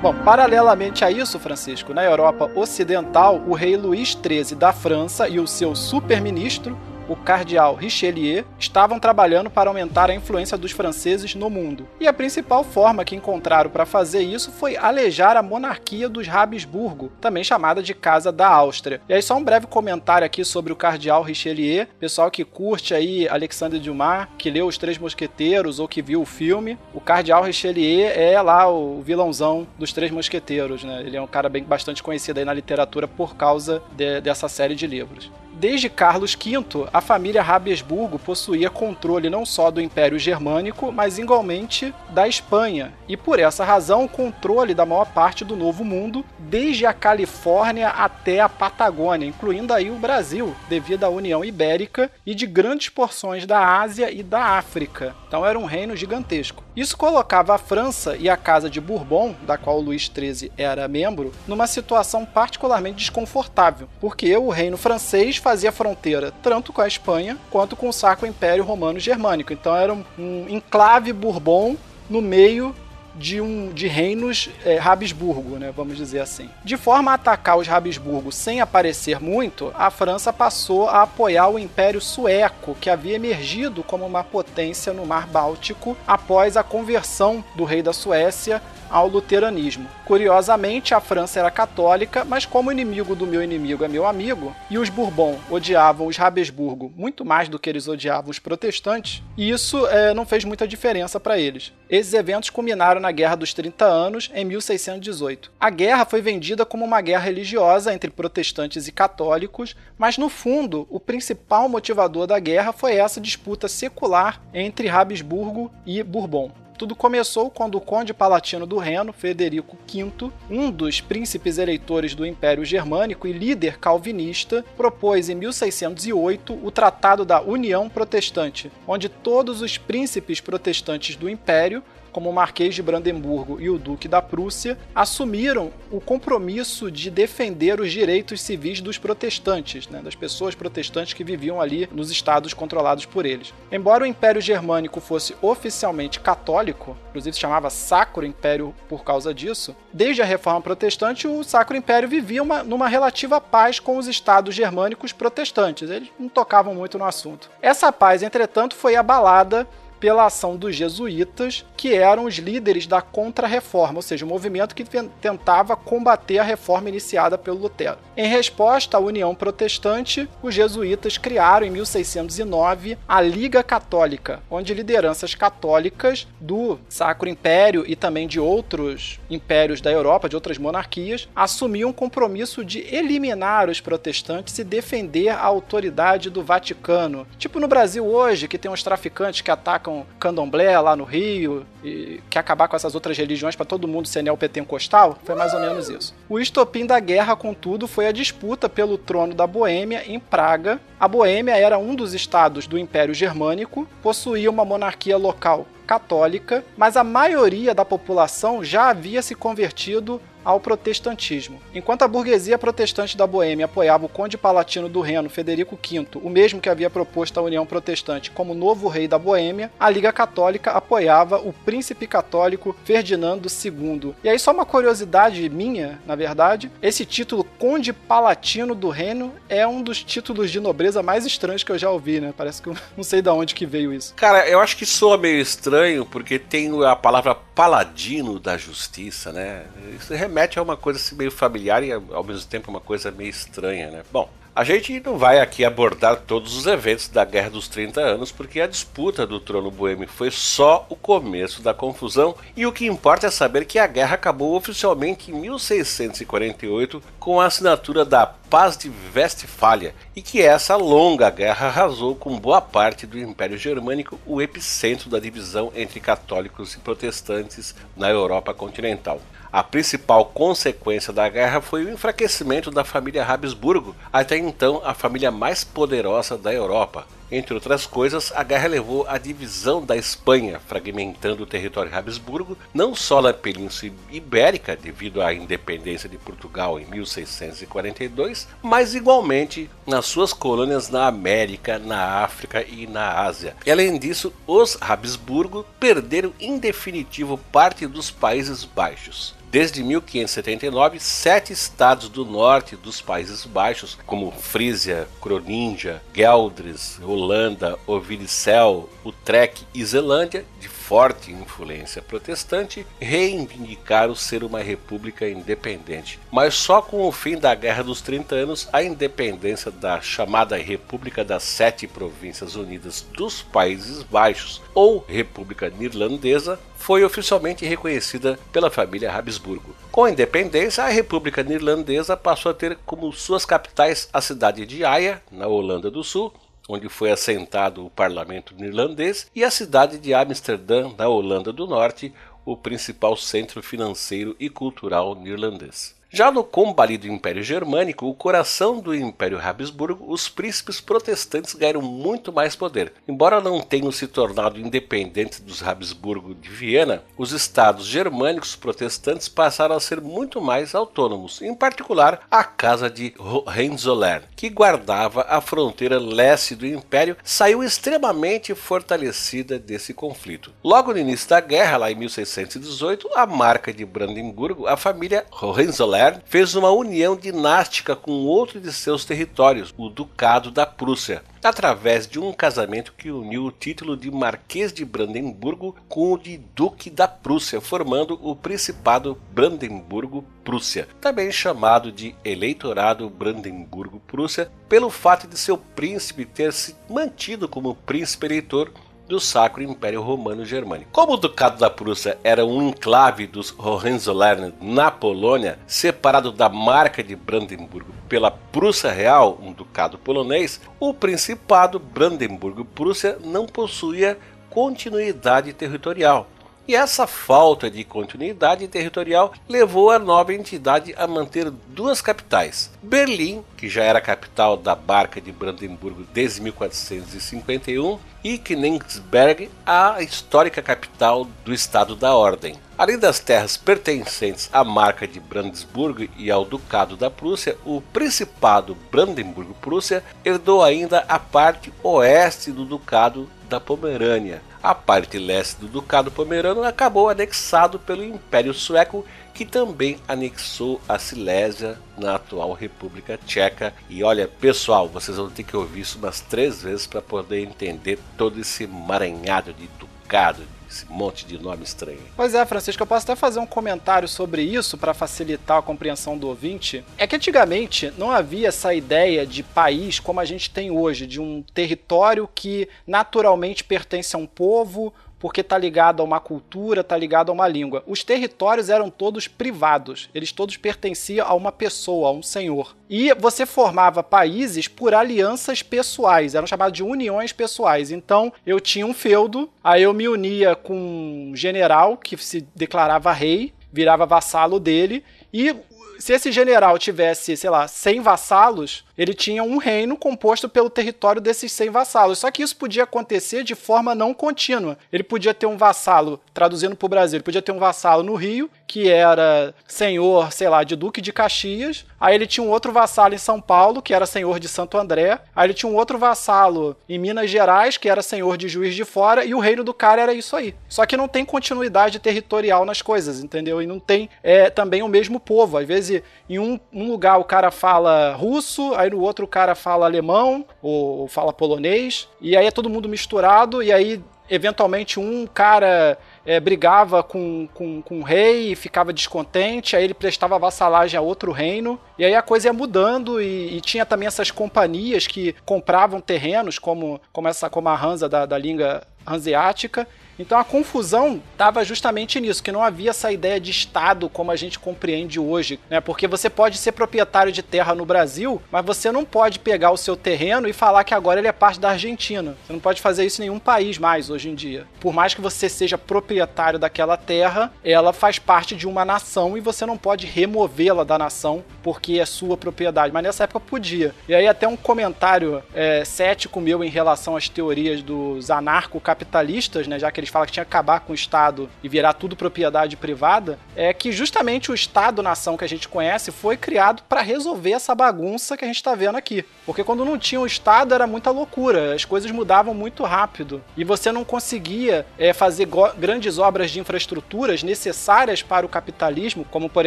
Bom, paralelamente a isso, Francisco, na Europa Ocidental, o rei Luís XIII da França e o seu super-ministro, o cardeal Richelieu, estavam trabalhando para aumentar a influência dos franceses no mundo. E a principal forma que encontraram para fazer isso foi alejar a monarquia dos Habsburgo, também chamada de Casa da Áustria. E aí só um breve comentário aqui sobre o cardeal Richelieu, pessoal que curte aí Alexandre Dumas, que leu Os Três Mosqueteiros ou que viu o filme, o cardeal Richelieu é lá o vilãozão dos Três Mosqueteiros, né? Ele é um cara bem bastante conhecido aí na literatura por causa de, dessa série de livros. Desde Carlos V, a família Habsburgo possuía controle não só do Império Germânico, mas igualmente da Espanha, e por essa razão controle da maior parte do Novo Mundo, desde a Califórnia até a Patagônia, incluindo aí o Brasil, devido à União Ibérica e de grandes porções da Ásia e da África. Então era um reino gigantesco. Isso colocava a França e a Casa de Bourbon, da qual Luís XIII era membro, numa situação particularmente desconfortável, porque o reino francês fazia fronteira tanto com a Espanha quanto com o Sacro Império Romano Germânico. Então era um, um enclave Bourbon no meio de, um, de reinos é, Habsburgo, né, vamos dizer assim. De forma a atacar os Habsburgo sem aparecer muito, a França passou a apoiar o Império Sueco, que havia emergido como uma potência no Mar Báltico após a conversão do rei da Suécia ao luteranismo. Curiosamente, a França era católica, mas como inimigo do meu inimigo é meu amigo, e os Bourbon odiavam os Habsburgo muito mais do que eles odiavam os protestantes, isso é, não fez muita diferença para eles. Esses eventos culminaram na Guerra dos 30 Anos, em 1618. A guerra foi vendida como uma guerra religiosa entre protestantes e católicos, mas no fundo, o principal motivador da guerra foi essa disputa secular entre Habsburgo e Bourbon. Tudo começou quando o conde palatino do Reno, Frederico V, um dos príncipes eleitores do Império Germânico e líder calvinista, propôs em 1608 o Tratado da União Protestante, onde todos os príncipes protestantes do Império como o Marquês de Brandemburgo e o Duque da Prússia, assumiram o compromisso de defender os direitos civis dos protestantes, né, das pessoas protestantes que viviam ali nos estados controlados por eles. Embora o Império Germânico fosse oficialmente católico, inclusive se chamava Sacro Império por causa disso, desde a Reforma Protestante o Sacro Império vivia uma, numa relativa paz com os estados germânicos protestantes. Eles não tocavam muito no assunto. Essa paz, entretanto, foi abalada pela ação dos jesuítas, que eram os líderes da Contra-Reforma, ou seja, o movimento que tentava combater a reforma iniciada pelo Lutero. Em resposta à União Protestante, os jesuítas criaram em 1609 a Liga Católica, onde lideranças católicas do Sacro Império e também de outros impérios da Europa, de outras monarquias, assumiam o compromisso de eliminar os protestantes e defender a autoridade do Vaticano. Tipo no Brasil hoje, que tem uns traficantes que atacam candomblé lá no Rio e quer acabar com essas outras religiões para todo mundo ser neopentecostal, foi mais ou menos isso. O estopim da guerra, contudo, foi a disputa pelo trono da Boêmia em Praga. A Boêmia era um dos estados do Império Germânico, possuía uma monarquia local católica, mas a maioria da população já havia se convertido ao protestantismo. Enquanto a burguesia protestante da Boêmia apoiava o conde palatino do Reno, Federico V, o mesmo que havia proposto a União Protestante como novo rei da Boêmia, a Liga Católica apoiava o príncipe católico Ferdinando II. E aí só uma curiosidade minha, na verdade, esse título conde palatino do Reno é um dos títulos de nobreza mais estranhos que eu já ouvi, né? Parece que eu não sei de onde que veio isso. Cara, eu acho que soa meio estranho porque tem a palavra paladino da justiça, né? Isso remete a uma coisa assim, meio familiar e ao mesmo tempo uma coisa meio estranha, né? Bom, a gente não vai aqui abordar todos os eventos da Guerra dos 30 Anos, porque a disputa do trono boêmio foi só o começo da confusão, e o que importa é saber que a guerra acabou oficialmente em 1648 com a assinatura da Paz de Westfália, e que essa longa guerra arrasou com boa parte do Império Germânico, o epicentro da divisão entre católicos e protestantes na Europa continental. A principal consequência da guerra foi o enfraquecimento da família Habsburgo, até então a família mais poderosa da Europa. Entre outras coisas, a guerra levou à divisão da Espanha, fragmentando o território Habsburgo não só na Península Ibérica, devido à independência de Portugal em 1642, mas igualmente nas suas colônias na América, na África e na Ásia. E além disso, os Habsburgo perderam em definitivo parte dos Países Baixos. Desde 1579, sete estados do norte dos Países Baixos, como Frisia, Croningia, Geldres, Holanda, Oviricel, Utrecht e Zelândia, de forte influência protestante, reivindicaram ser uma república independente. Mas só com o fim da Guerra dos 30 Anos, a independência da chamada República das Sete Províncias Unidas dos Países Baixos, ou República Neerlandesa, foi oficialmente reconhecida pela família Habsburgo. Com a independência, a República Neerlandesa passou a ter como suas capitais a cidade de Haia, na Holanda do Sul, onde foi assentado o parlamento neerlandês, e a cidade de Amsterdã, na Holanda do Norte, o principal centro financeiro e cultural neerlandês. Já no combalido Império Germânico, o coração do Império Habsburgo, os príncipes protestantes ganharam muito mais poder. Embora não tenham se tornado independentes dos Habsburgo de Viena, os estados germânicos protestantes passaram a ser muito mais autônomos, em particular a Casa de Hohenzollern, que guardava a fronteira leste do Império, saiu extremamente fortalecida desse conflito. Logo no início da guerra, lá em 1618, a marca de Brandemburgo, a família Hohenzollern fez uma união dinástica com outro de seus territórios, o Ducado da Prússia, através de um casamento que uniu o título de Marquês de Brandemburgo com o de Duque da Prússia, formando o Principado Brandemburgo-Prússia, também chamado de Eleitorado Brandemburgo-Prússia, pelo fato de seu príncipe ter se mantido como príncipe eleitor do Sacro Império Romano Germânico. Como o Ducado da Prússia era um enclave dos Hohenzollern na Polônia, separado da Marca de Brandemburgo pela Prússia Real, um ducado polonês, o Principado Brandemburgo-Prússia não possuía continuidade territorial E essa falta de continuidade territorial levou a nova entidade a manter duas capitais: Berlim, que já era capital da Barca de Brandemburgo desde 1451, e Königsberg, a histórica capital do Estado da Ordem. Além das terras pertencentes à marca de Brandesburgo e ao Ducado da Prússia, o Principado Brandenburgo-Prússia herdou ainda a parte oeste do Ducado da Pomerânia. A parte leste do Ducado Pomerano acabou anexado pelo Império Sueco, que também anexou a Silésia na atual República Tcheca. E olha, pessoal, vocês vão ter que ouvir isso umas três vezes para poder entender todo esse maranhado de ducado, esse monte de nome estranho. Pois é, Francisco, eu posso até fazer um comentário sobre isso para facilitar a compreensão do ouvinte. É que antigamente não havia essa ideia de país como a gente tem hoje, de um território que naturalmente pertence a um povo porque está ligado a uma cultura, está ligado a uma língua. Os territórios eram todos privados, eles todos pertenciam a uma pessoa, a um senhor. E você formava países por alianças pessoais, eram chamados de uniões pessoais. Então, eu tinha um feudo, aí eu me unia com um general que se declarava rei, virava vassalo dele, e se esse general tivesse, sei lá, 100 vassalos, ele tinha um reino composto pelo território desses 100 vassalos. Só que isso podia acontecer de forma não contínua. Ele podia ter um vassalo, traduzindo para o Brasil, ele podia ter um vassalo no Rio, que era senhor, sei lá, de Duque de Caxias. Aí ele tinha um outro vassalo em São Paulo, que era senhor de Santo André. Aí ele tinha um outro vassalo em Minas Gerais, que era senhor de Juiz de Fora. E o reino do cara era isso aí. Só que não tem continuidade territorial nas coisas, entendeu? E não tem é, também o mesmo povo. Às vezes, em um, um lugar o cara fala russo, aí aí no outro o cara fala alemão ou fala polonês, e aí é todo mundo misturado, e aí eventualmente um cara é, brigava com, com, com o rei e ficava descontente, aí ele prestava vassalagem a outro reino, e aí a coisa ia mudando, e, e tinha também essas companhias que compravam terrenos, como, como, essa, como a Hansa da, da língua hanseática, então a confusão estava justamente nisso, que não havia essa ideia de Estado como a gente compreende hoje, né? Porque você pode ser proprietário de terra no Brasil, mas você não pode pegar o seu terreno e falar que agora ele é parte da Argentina. Você não pode fazer isso em nenhum país mais hoje em dia. Por mais que você seja proprietário daquela terra, ela faz parte de uma nação e você não pode removê-la da nação porque é sua propriedade. Mas nessa época podia. E aí até um comentário é, cético meu em relação às teorias dos anarcocapitalistas, né? Já que eles eles falam que tinha que acabar com o Estado e virar tudo propriedade privada, é que justamente o Estado-nação que a gente conhece foi criado para resolver essa bagunça que a gente está vendo aqui. Porque quando não tinha o Estado era muita loucura, as coisas mudavam muito rápido e você não conseguia é, fazer grandes obras de infraestruturas necessárias para o capitalismo, como por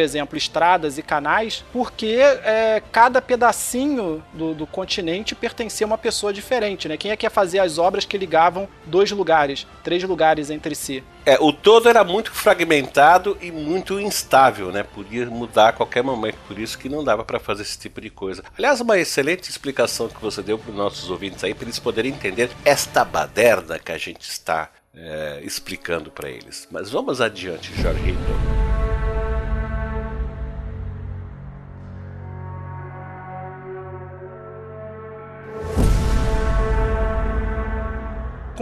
exemplo estradas e canais, porque é, cada pedacinho do, do continente pertencia a uma pessoa diferente. Né? Quem é que ia fazer as obras que ligavam dois lugares, três lugares? Entre si. É, o todo era muito fragmentado e muito instável, né? Podia mudar a qualquer momento, por isso que não dava para fazer esse tipo de coisa. Aliás, uma excelente explicação que você deu para os nossos ouvintes aí, para eles poderem entender esta baderna que a gente está é, explicando para eles. Mas vamos adiante, Jorge.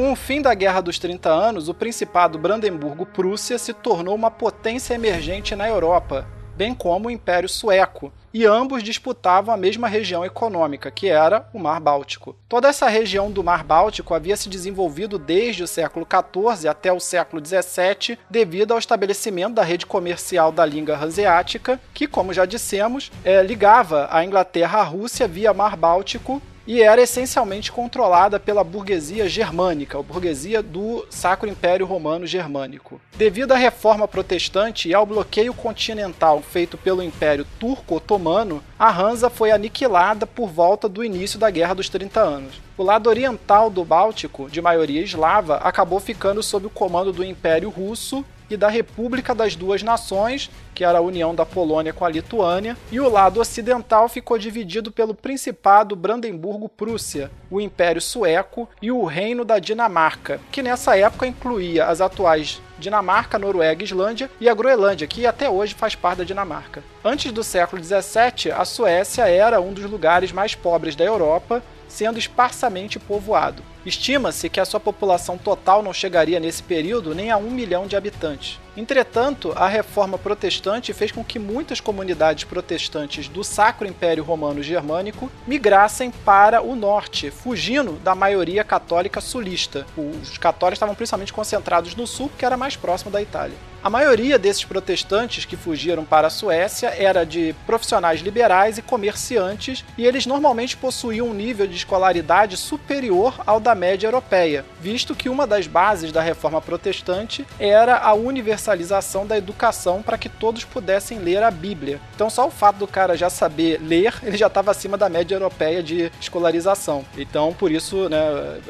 Com o fim da Guerra dos 30 Anos, o Principado Brandemburgo-Prússia se tornou uma potência emergente na Europa, bem como o Império Sueco, e ambos disputavam a mesma região econômica, que era o Mar Báltico. Toda essa região do Mar Báltico havia se desenvolvido desde o século XIV até o século XVII devido ao estabelecimento da rede comercial da língua hanseática, que, como já dissemos, é, ligava a Inglaterra à Rússia via Mar Báltico e era essencialmente controlada pela burguesia germânica, a burguesia do Sacro Império Romano Germânico. Devido à reforma protestante e ao bloqueio continental feito pelo Império Turco-Otomano, a Hansa foi aniquilada por volta do início da Guerra dos 30 Anos. O lado oriental do Báltico, de maioria eslava, acabou ficando sob o comando do Império Russo e da República das Duas Nações, que era a união da Polônia com a Lituânia, e o lado ocidental ficou dividido pelo Principado Brandemburgo-Prússia, o Império Sueco e o Reino da Dinamarca, que nessa época incluía as atuais Dinamarca, Noruega, Islândia e a Groenlândia, que até hoje faz parte da Dinamarca. Antes do século XVII, a Suécia era um dos lugares mais pobres da Europa, sendo esparsamente povoado. Estima-se que a sua população total não chegaria nesse período nem a um milhão de habitantes. Entretanto, a reforma protestante fez com que muitas comunidades protestantes do Sacro Império Romano Germânico migrassem para o norte, fugindo da maioria católica sulista. Os católicos estavam principalmente concentrados no sul, que era mais próximo da Itália. A maioria desses protestantes que fugiram para a Suécia era de profissionais liberais e comerciantes, e eles normalmente possuíam um nível de escolaridade superior ao da média europeia, visto que uma das bases da reforma protestante era a universalização da educação para que todos pudessem ler a Bíblia. Então, só o fato do cara já saber ler, ele já estava acima da média europeia de escolarização. Então, por isso, né,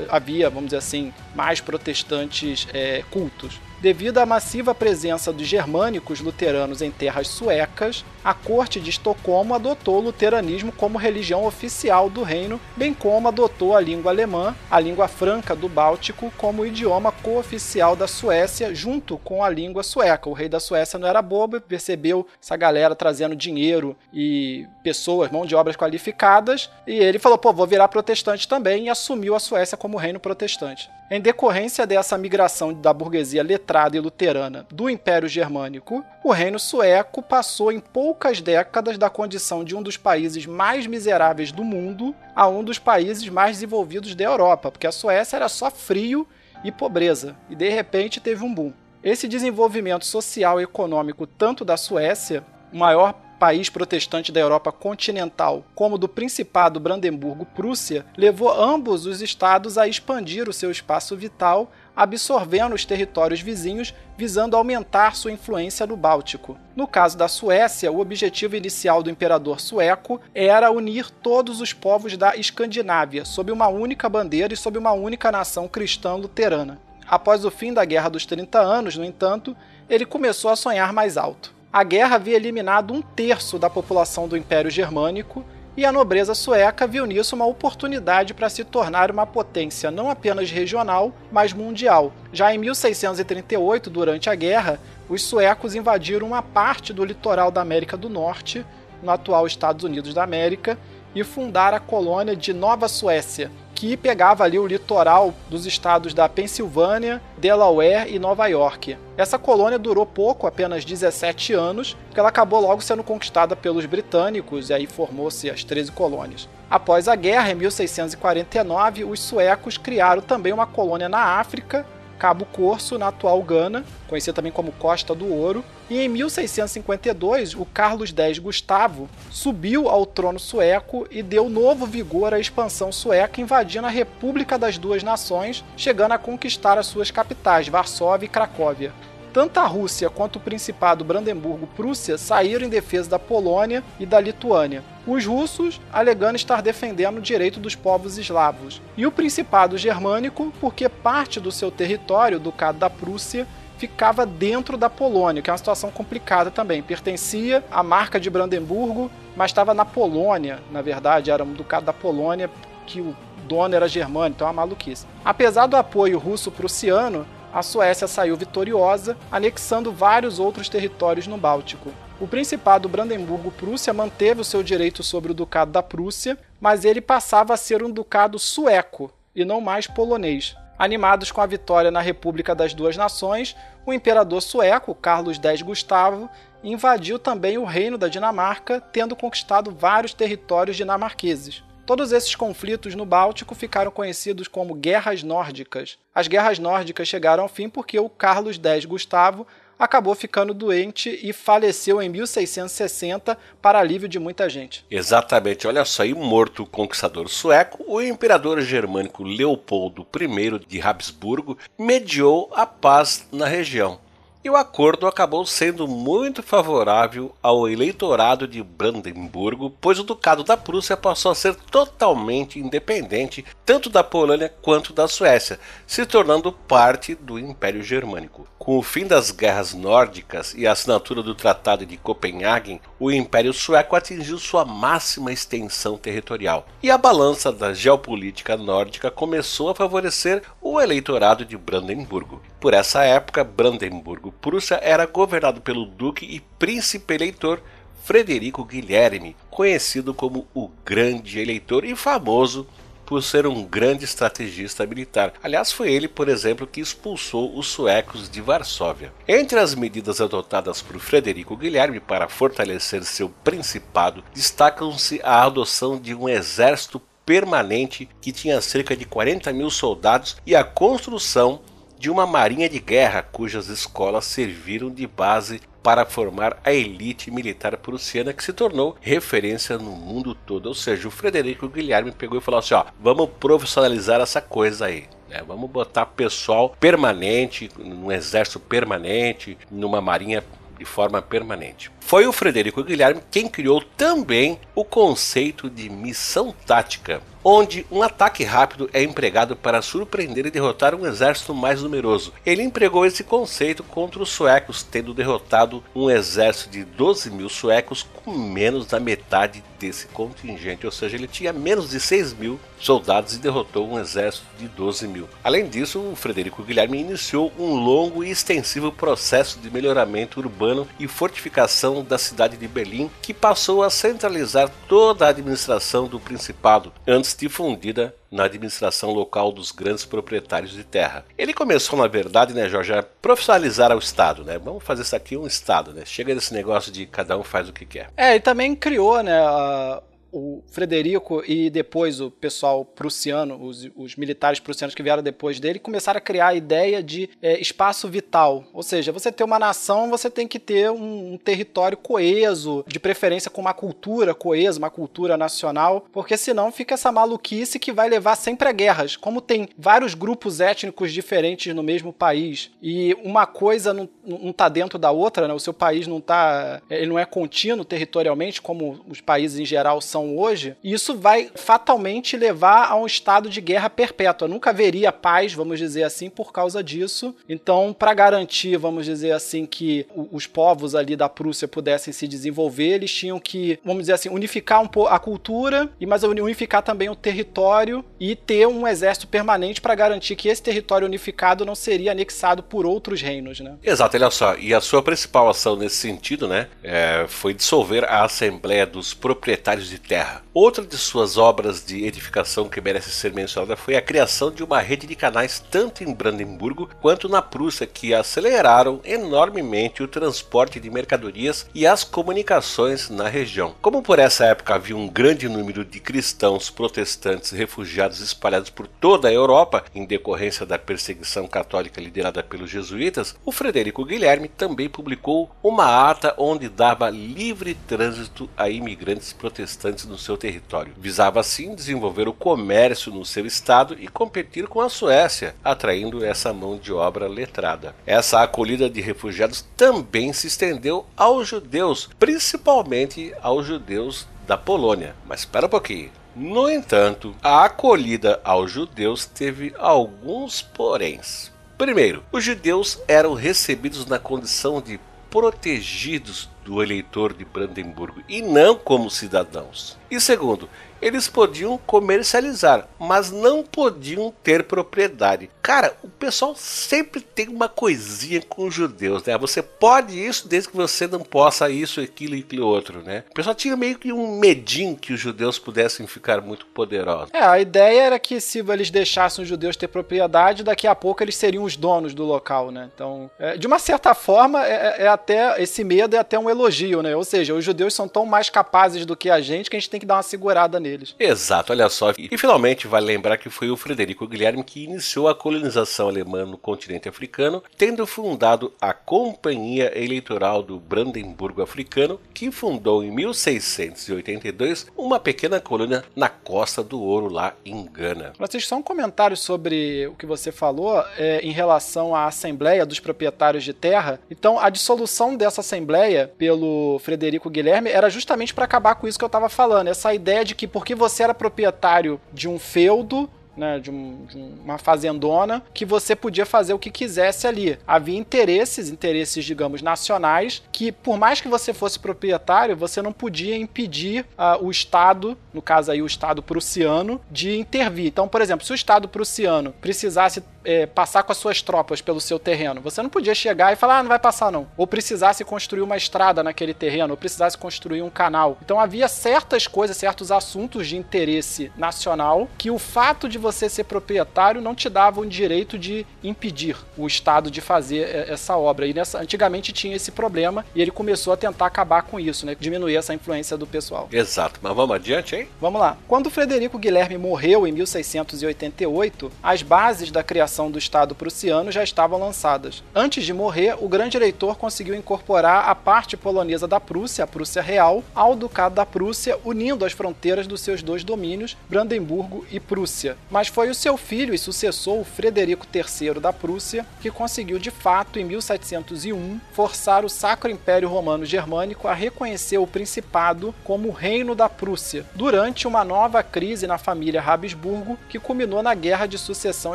havia, vamos dizer assim, mais protestantes é, cultos. Devido à massiva presença dos germânicos luteranos em terras suecas, a corte de Estocolmo adotou o luteranismo como religião oficial do reino, bem como adotou a língua alemã, a língua franca do Báltico, como idioma cooficial da Suécia, junto com a língua sueca. O rei da Suécia não era bobo, percebeu essa galera trazendo dinheiro e pessoas, mão de obras qualificadas, e ele falou: pô, vou virar protestante também, e assumiu a Suécia como reino protestante. Em decorrência dessa migração da burguesia letrada e luterana do Império Germânico, o reino sueco passou em poucas décadas da condição de um dos países mais miseráveis do mundo a um dos países mais desenvolvidos da Europa, porque a Suécia era só frio e pobreza, e de repente teve um boom. Esse desenvolvimento social e econômico tanto da Suécia, o maior país protestante da Europa continental, como do Principado Brandemburgo-Prússia, levou ambos os estados a expandir o seu espaço vital, absorvendo os territórios vizinhos, visando aumentar sua influência no Báltico. No caso da Suécia, o objetivo inicial do imperador sueco era unir todos os povos da Escandinávia sob uma única bandeira e sob uma única nação cristã luterana. Após o fim da Guerra dos 30 Anos, no entanto, ele começou a sonhar mais alto. A guerra havia eliminado um terço da população do Império Germânico e a nobreza sueca viu nisso uma oportunidade para se tornar uma potência não apenas regional, mas mundial. Já em 1638, durante a guerra, os suecos invadiram uma parte do litoral da América do Norte, no atual Estados Unidos da América, e fundaram a colônia de Nova Suécia, que pegava ali o litoral dos estados da Pensilvânia, Delaware e Nova York. Essa colônia durou pouco, apenas 17 anos, porque ela acabou logo sendo conquistada pelos britânicos e aí formou-se as 13 colônias. Após a guerra, em 1649, os suecos criaram também uma colônia na África, Cabo Corso, na atual Gana, conhecida também como Costa do Ouro, e em 1652 o Carlos X Gustavo subiu ao trono sueco e deu novo vigor à expansão sueca, invadindo a República das Duas Nações, chegando a conquistar as suas capitais, Varsóvia e Cracóvia. Tanto a Rússia quanto o Principado Brandemburgo-Prússia saíram em defesa da Polônia e da Lituânia. Os russos alegando estar defendendo o direito dos povos eslavos. E o Principado Germânico porque parte do seu território, Ducado da Prússia, ficava dentro da Polônia, que é uma situação complicada também. Pertencia à marca de Brandemburgo, mas estava na Polônia, na verdade, era um ducado da Polônia que o dono era germânico, então é uma maluquice. Apesar do apoio russo-prussiano, a Suécia saiu vitoriosa, anexando vários outros territórios no Báltico. O Principado Brandemburgo-Prússia manteve o seu direito sobre o Ducado da Prússia, mas ele passava a ser um ducado sueco e não mais polonês. Animados com a vitória na República das Duas Nações, o imperador sueco, Carlos X Gustavo, invadiu também o reino da Dinamarca, tendo conquistado vários territórios dinamarqueses. Todos esses conflitos no Báltico ficaram conhecidos como Guerras Nórdicas. As Guerras Nórdicas chegaram ao fim porque o Carlos X Gustavo acabou ficando doente e faleceu em 1660 para alívio de muita gente. Exatamente, olha só, e morto o conquistador sueco, o imperador germânico Leopoldo I de Habsburgo mediou a paz na região e o acordo acabou sendo muito favorável ao eleitorado de Brandemburgo, pois o Ducado da Prússia passou a ser totalmente independente tanto da Polônia quanto da Suécia, se tornando parte do Império Germânico. Com o fim das guerras nórdicas e a assinatura do Tratado de Copenhagen, o Império Sueco atingiu sua máxima extensão territorial, e a balança da geopolítica nórdica começou a favorecer o eleitorado de Brandemburgo. Por essa época, Brandemburgo-Prússia era governado pelo duque e príncipe eleitor Frederico Guilherme, conhecido como o Grande Eleitor e famoso por ser um grande estrategista militar. Aliás, foi ele, por exemplo, que expulsou os suecos de Varsóvia. Entre as medidas adotadas por Frederico Guilherme para fortalecer seu principado, destacam-se a adoção de um exército permanente que tinha cerca de 40 mil soldados e a construção de uma marinha de guerra cujas escolas serviram de base para formar a elite militar prussiana que se tornou referência no mundo todo. Ou seja, o Frederico Guilherme pegou e falou assim: ó, vamos profissionalizar essa coisa aí. Né? Vamos botar pessoal permanente, num exército permanente, numa marinha de forma permanente. Foi o Frederico Guilherme quem criou também o conceito de missão tática, onde um ataque rápido é empregado para surpreender e derrotar um exército mais numeroso. Ele empregou esse conceito contra os suecos, tendo derrotado um exército de 12 mil suecos com menos da metade desse contingente, ou seja, ele tinha menos de 6 mil soldados e derrotou um exército de 12 mil. Além disso, o Frederico Guilherme iniciou um longo e extensivo processo de melhoramento urbano e fortificação da cidade de Berlim, que passou a centralizar toda a administração do Principado, antes difundida na administração local dos grandes proprietários de terra. Ele começou, na verdade, né, Jorge, a profissionalizar o Estado, né? Vamos fazer isso aqui um Estado, né? Chega desse negócio de cada um faz o que quer. É, e também criou, né, a o Frederico e depois o pessoal prussiano, os, os, militares prussianos que vieram depois dele, começaram a criar a ideia de é, espaço vital. Ou seja, você ter uma nação, você tem que ter um, um, território coeso, de preferência com uma cultura coesa, uma cultura nacional, porque senão fica essa maluquice que vai levar sempre a guerras. Como tem vários grupos étnicos diferentes no mesmo país e uma coisa não, não tá dentro da outra, né? o seu país não tá, ele não é contínuo territorialmente, como os países em geral são hoje, isso vai fatalmente levar a um estado de guerra perpétua. Nunca haveria paz, vamos dizer assim, por causa disso. Então, para garantir, vamos dizer assim, que os povos ali da Prússia pudessem se desenvolver, eles tinham que, vamos dizer assim, unificar um pouco a cultura, e mas unificar também o território e ter um exército permanente para garantir que esse território unificado não seria anexado por outros reinos, né? Exato, olha só. E a sua principal ação nesse sentido, né, é, foi dissolver a Assembleia dos Proprietários de terra. Outra de suas obras de edificação que merece ser mencionada foi a criação de uma rede de canais tanto em Brandemburgo quanto na Prússia que aceleraram enormemente o transporte de mercadorias e as comunicações na região. Como por essa época havia um grande número de cristãos protestantes refugiados espalhados por toda a Europa em decorrência da perseguição católica liderada pelos jesuítas, o Frederico Guilherme também publicou uma ata onde dava livre trânsito a imigrantes protestantes no seu território. Visava assim desenvolver o comércio no seu estado e competir com a Suécia, atraindo essa mão de obra letrada. Essa acolhida de refugiados também se estendeu aos judeus, principalmente aos judeus da Polônia. Mas espera um pouquinho. No entanto, a acolhida aos judeus teve alguns poréns. Primeiro, os judeus eram recebidos na condição de protegidos do eleitor de Brandemburgo e não como cidadãos. E segundo, eles podiam comercializar, mas não podiam ter propriedade. Cara, o pessoal sempre tem uma coisinha com os judeus, né? Você pode isso desde que você não possa isso, aquilo e aquilo outro, né? O pessoal tinha meio que um medinho que os judeus pudessem ficar muito poderosos. É, a ideia era que se eles deixassem os judeus ter propriedade, daqui a pouco eles seriam os donos do local, né? Então, é, de uma certa forma, é, é, é até esse medo é até um elogio, né? Ou seja, os judeus são tão mais capazes do que a gente que a gente tem que dar uma segurada nele deles. Exato, olha só. E finalmente vale lembrar que foi o Frederico Guilherme que iniciou a colonização alemã no continente africano, tendo fundado a Companhia Eleitoral do Brandemburgo Africano, que fundou em 1682 uma pequena colônia na Costa do Ouro, lá em Gana. Francisco, só um comentário sobre o que você falou é, em relação à Assembleia dos Proprietários de Terra. Então, a dissolução dessa Assembleia pelo Frederico Guilherme era justamente para acabar com isso que eu estava falando, essa ideia de que porque você era proprietário de um feudo, né, de, um, de uma fazendona, que você podia fazer o que quisesse ali. Havia interesses, interesses, digamos, nacionais, que por mais que você fosse proprietário, você não podia impedir uh, o Estado, no caso aí o Estado prussiano, de intervir. Então, por exemplo, se o Estado prussiano precisasse é, passar com as suas tropas pelo seu terreno. Você não podia chegar e falar, ah, não vai passar não. Ou precisasse construir uma estrada naquele terreno, ou precisasse construir um canal. Então havia certas coisas, certos assuntos de interesse nacional que o fato de você ser proprietário não te dava o direito de impedir o Estado de fazer é, essa obra. E nessa, antigamente tinha esse problema e ele começou a tentar acabar com isso, né? Diminuir essa influência do pessoal. Exato. Mas vamos adiante, hein? Vamos lá. Quando Frederico Guilherme morreu em 1688, as bases da criação do Estado prussiano já estavam lançadas. Antes de morrer, o grande eleitor conseguiu incorporar a parte polonesa da Prússia, a Prússia Real, ao Ducado da Prússia, unindo as fronteiras dos seus dois domínios, Brandemburgo e Prússia. Mas foi o seu filho e sucessor, Frederico III da Prússia, que conseguiu de fato, em 1701, forçar o Sacro Império Romano Germânico a reconhecer o Principado como Reino da Prússia, durante uma nova crise na família Habsburgo que culminou na Guerra de Sucessão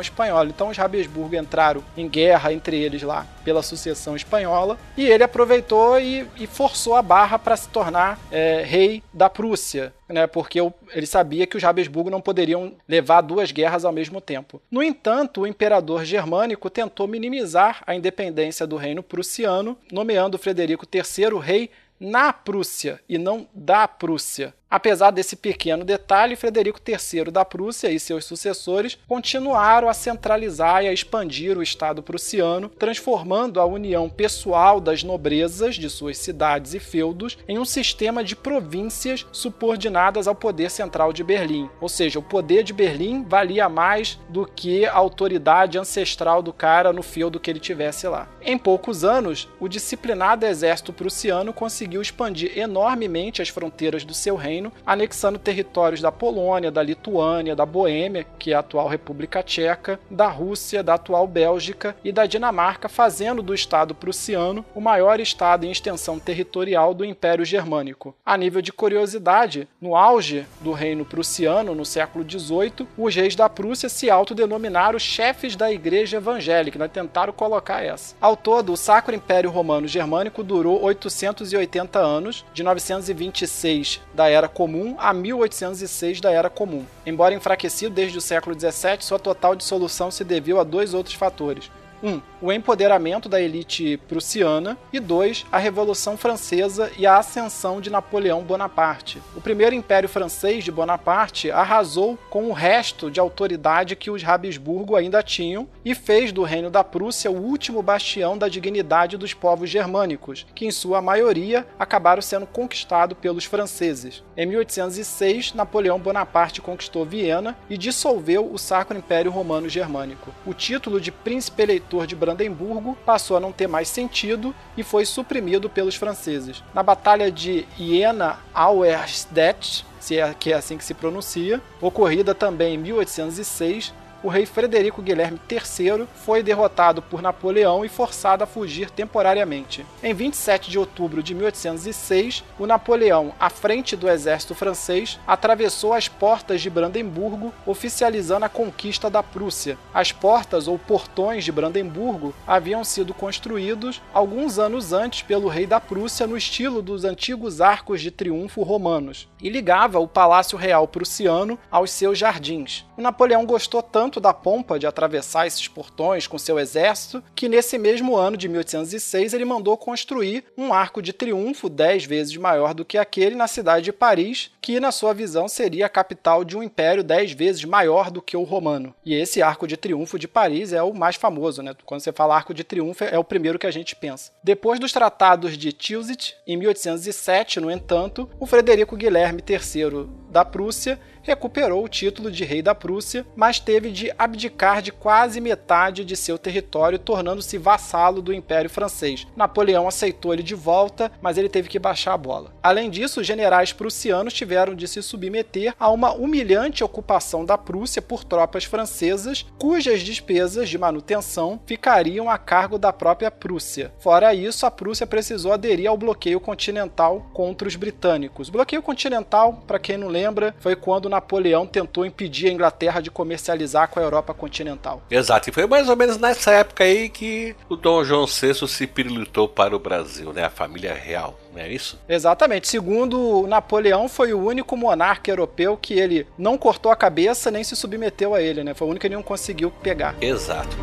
Espanhola. Então, os Habsburgo entraram em guerra entre eles lá pela sucessão espanhola e ele aproveitou e, e forçou a barra para se tornar é, rei da Prússia. Né, porque ele sabia que os Habsburgo não poderiam levar duas guerras ao mesmo tempo. No entanto, o imperador germânico tentou minimizar a independência do reino prussiano, nomeando Frederico III rei na Prússia e não da Prússia. Apesar desse pequeno detalhe, Frederico III da Prússia e seus sucessores continuaram a centralizar e a expandir o Estado prussiano, transformando a união pessoal das nobrezas de suas cidades e feudos em um sistema de províncias subordinadas ao poder central de Berlim. Ou seja, o poder de Berlim valia mais do que a autoridade ancestral do cara no feudo que ele tivesse lá. Em poucos anos, o disciplinado exército prussiano conseguiu expandir enormemente as fronteiras do seu reino reino, anexando territórios da Polônia, da Lituânia, da Boêmia, que é a atual República Tcheca, da Rússia, da atual Bélgica e da Dinamarca, fazendo do Estado prussiano o maior estado em extensão territorial do Império Germânico. A nível de curiosidade, no auge do reino prussiano, no século XVIII, os reis da Prússia se autodenominaram chefes da Igreja Evangélica, né? tentaram colocar essa. Ao todo, o Sacro Império Romano Germânico durou 880 anos, de 926 da Era Comum a 1806 da Era Comum. Embora enfraquecido desde o século XVII, sua total dissolução se deveu a dois outros fatores. 1. Um, o empoderamento da elite prussiana e 2. a Revolução Francesa e a ascensão de Napoleão Bonaparte. O primeiro império francês de Bonaparte arrasou com o resto de autoridade que os Habsburgo ainda tinham e fez do Reino da Prússia o último bastião da dignidade dos povos germânicos, que em sua maioria acabaram sendo conquistados pelos franceses. Em 1806, Napoleão Bonaparte conquistou Viena e dissolveu o Sacro Império Romano Germânico. O título de príncipe eleitor de Brandemburgo passou a não ter mais sentido e foi suprimido pelos franceses. Na Batalha de Jena-Auerstedt, se é que é assim que se pronuncia, ocorrida também em 1806, o rei Frederico Guilherme III foi derrotado por Napoleão e forçado a fugir temporariamente. Em 27 de outubro de 1806, o Napoleão, à frente do exército francês, atravessou as portas de Brandemburgo, oficializando a conquista da Prússia. As portas ou portões de Brandemburgo haviam sido construídos alguns anos antes pelo rei da Prússia no estilo dos antigos arcos de triunfo romanos e ligava o Palácio Real Prussiano aos seus jardins. O Napoleão gostou tanto da pompa de atravessar esses portões com seu exército, que nesse mesmo ano de 1806 ele mandou construir um arco de triunfo dez vezes maior do que aquele na cidade de Paris, que na sua visão seria a capital de um império dez vezes maior do que o romano. E esse arco de triunfo de Paris é o mais famoso, né? Quando você fala arco de triunfo é o primeiro que a gente pensa. Depois dos tratados de Tilsit, em 1807, no entanto, o Frederico Guilherme III da Prússia recuperou o título de rei da Prússia, mas teve de abdicar de quase metade de seu território, tornando-se vassalo do Império Francês. Napoleão aceitou ele de volta, mas ele teve que baixar a bola. Além disso, os generais prussianos tiveram de se submeter a uma humilhante ocupação da Prússia por tropas francesas, cujas despesas de manutenção ficariam a cargo da própria Prússia. Fora isso, a Prússia precisou aderir ao bloqueio continental contra os britânicos. O bloqueio continental, para quem não lembra, foi quando Napoleão tentou impedir a Inglaterra de comercializar com a Europa continental. Exato, e foi mais ou menos nessa época aí que o Dom João VI se pirulitou para o Brasil, né? A família real, não é isso? Exatamente. Segundo Napoleão, foi o único monarca europeu que ele não cortou a cabeça nem se submeteu a ele, né? Foi o único que ele não conseguiu pegar. Exato.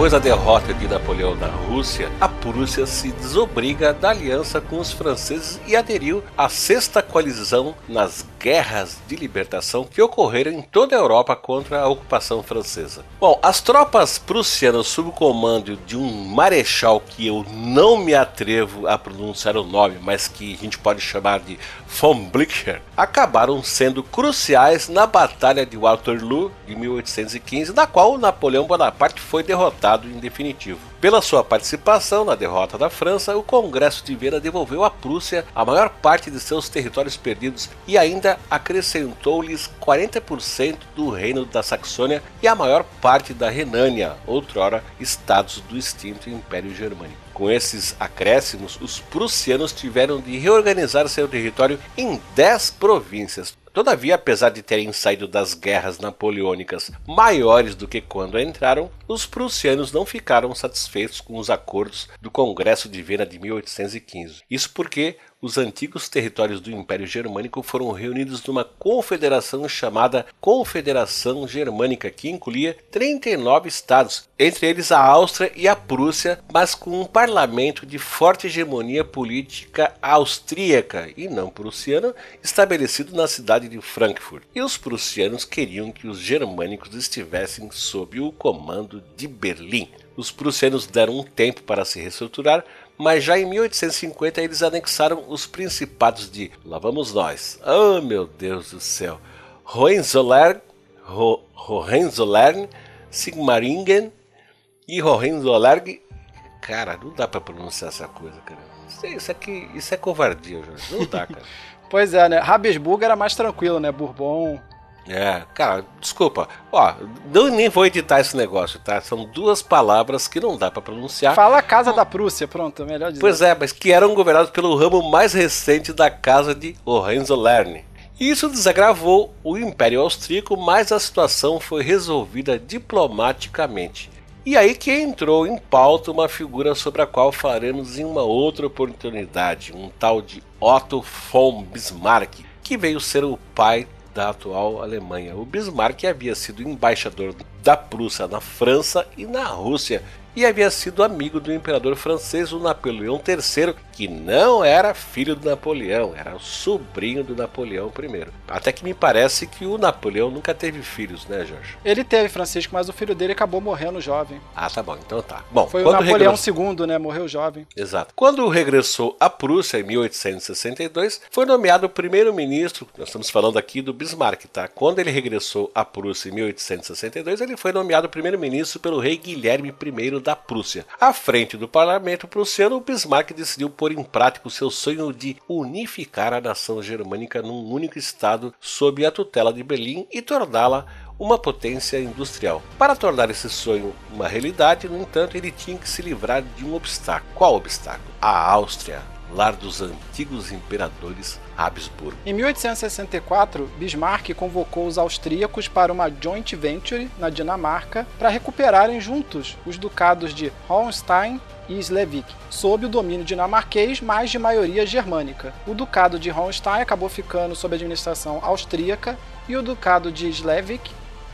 Depois da derrota de Napoleão na Rússia, a Prússia se desobriga da aliança com os franceses e aderiu à sexta coalizão nas guerras de libertação que ocorreram em toda a Europa contra a ocupação francesa. Bom, as tropas prussianas sob o comando de um marechal que eu não me atrevo a pronunciar o nome, mas que a gente pode chamar de von Blücher, acabaram sendo cruciais na Batalha de Waterloo de 1815, na qual Napoleão Bonaparte foi derrotado em definitivo. Pela sua participação na derrota da França, o Congresso de Viena devolveu à Prússia a maior parte de seus territórios perdidos e ainda acrescentou-lhes 40% do reino da Saxônia e a maior parte da Renânia, outrora estados do extinto Império Germânico. Com esses acréscimos, os prussianos tiveram de reorganizar seu território em 10 províncias, Todavia, apesar de terem saído das guerras napoleônicas maiores do que quando entraram, os prussianos não ficaram satisfeitos com os acordos do Congresso de Viena de 1815. Isso porque os antigos territórios do Império Germânico foram reunidos numa confederação chamada Confederação Germânica, que incluía 39 estados, entre eles a Áustria e a Prússia, mas com um parlamento de forte hegemonia política austríaca e não prussiana, estabelecido na cidade de Frankfurt. E os prussianos queriam que os germânicos estivessem sob o comando de Berlim. Os prussianos deram um tempo para se reestruturar, mas já em 1850 eles anexaram os principados de, lá vamos nós, oh meu Deus do céu, Hohenzollern, Ho Hohenzollern, Sigmaringen e Hohenzollern. Cara, não dá para pronunciar essa coisa, cara. Isso, isso aqui, isso é covardia, Jorge. Não dá, cara. pois é, né? Habsburg era mais tranquilo, né? Bourbon, é, cara, desculpa. Ó, eu nem vou editar esse negócio, tá? São duas palavras que não dá para pronunciar. Fala Casa da Prússia, pronto, melhor dizer. Pois é, mas que eram governados pelo ramo mais recente da Casa de Hohenzollern. Isso desagravou o Império Austríaco, mas a situação foi resolvida diplomaticamente. E aí que entrou em pauta uma figura sobre a qual falaremos em uma outra oportunidade, um tal de Otto von Bismarck, que veio ser o pai da atual Alemanha. O Bismarck havia sido embaixador da Prússia na França e na Rússia e havia sido amigo do imperador francês, o Napoleão III, que não era filho do Napoleão, era o sobrinho do Napoleão I. Até que me parece que o Napoleão nunca teve filhos, né, Jorge? Ele teve, Francisco, mas o filho dele acabou morrendo jovem. Ah, tá bom, então tá. Bom, Foi o Napoleão. II, né? Morreu jovem. Exato. Quando regressou à Prússia em 1862, foi nomeado primeiro-ministro. Nós estamos falando aqui do Bismarck, tá? Quando ele regressou à Prússia em 1862, ele foi nomeado primeiro-ministro pelo rei Guilherme I da Prússia. À frente do parlamento prussiano, Bismarck decidiu pôr em prática o seu sonho de unificar a nação germânica num único estado sob a tutela de Berlim e torná-la uma potência industrial. Para tornar esse sonho uma realidade, no entanto, ele tinha que se livrar de um obstáculo. Qual obstáculo? A Áustria, lar dos antigos imperadores Habsburgo. Em 1864, Bismarck convocou os austríacos para uma joint venture na Dinamarca para recuperarem juntos os ducados de Hohenstein e Slesvig, sob o domínio dinamarquês, mas de maioria germânica. O Ducado de Hohenstein acabou ficando sob administração austríaca e o Ducado de Slesvig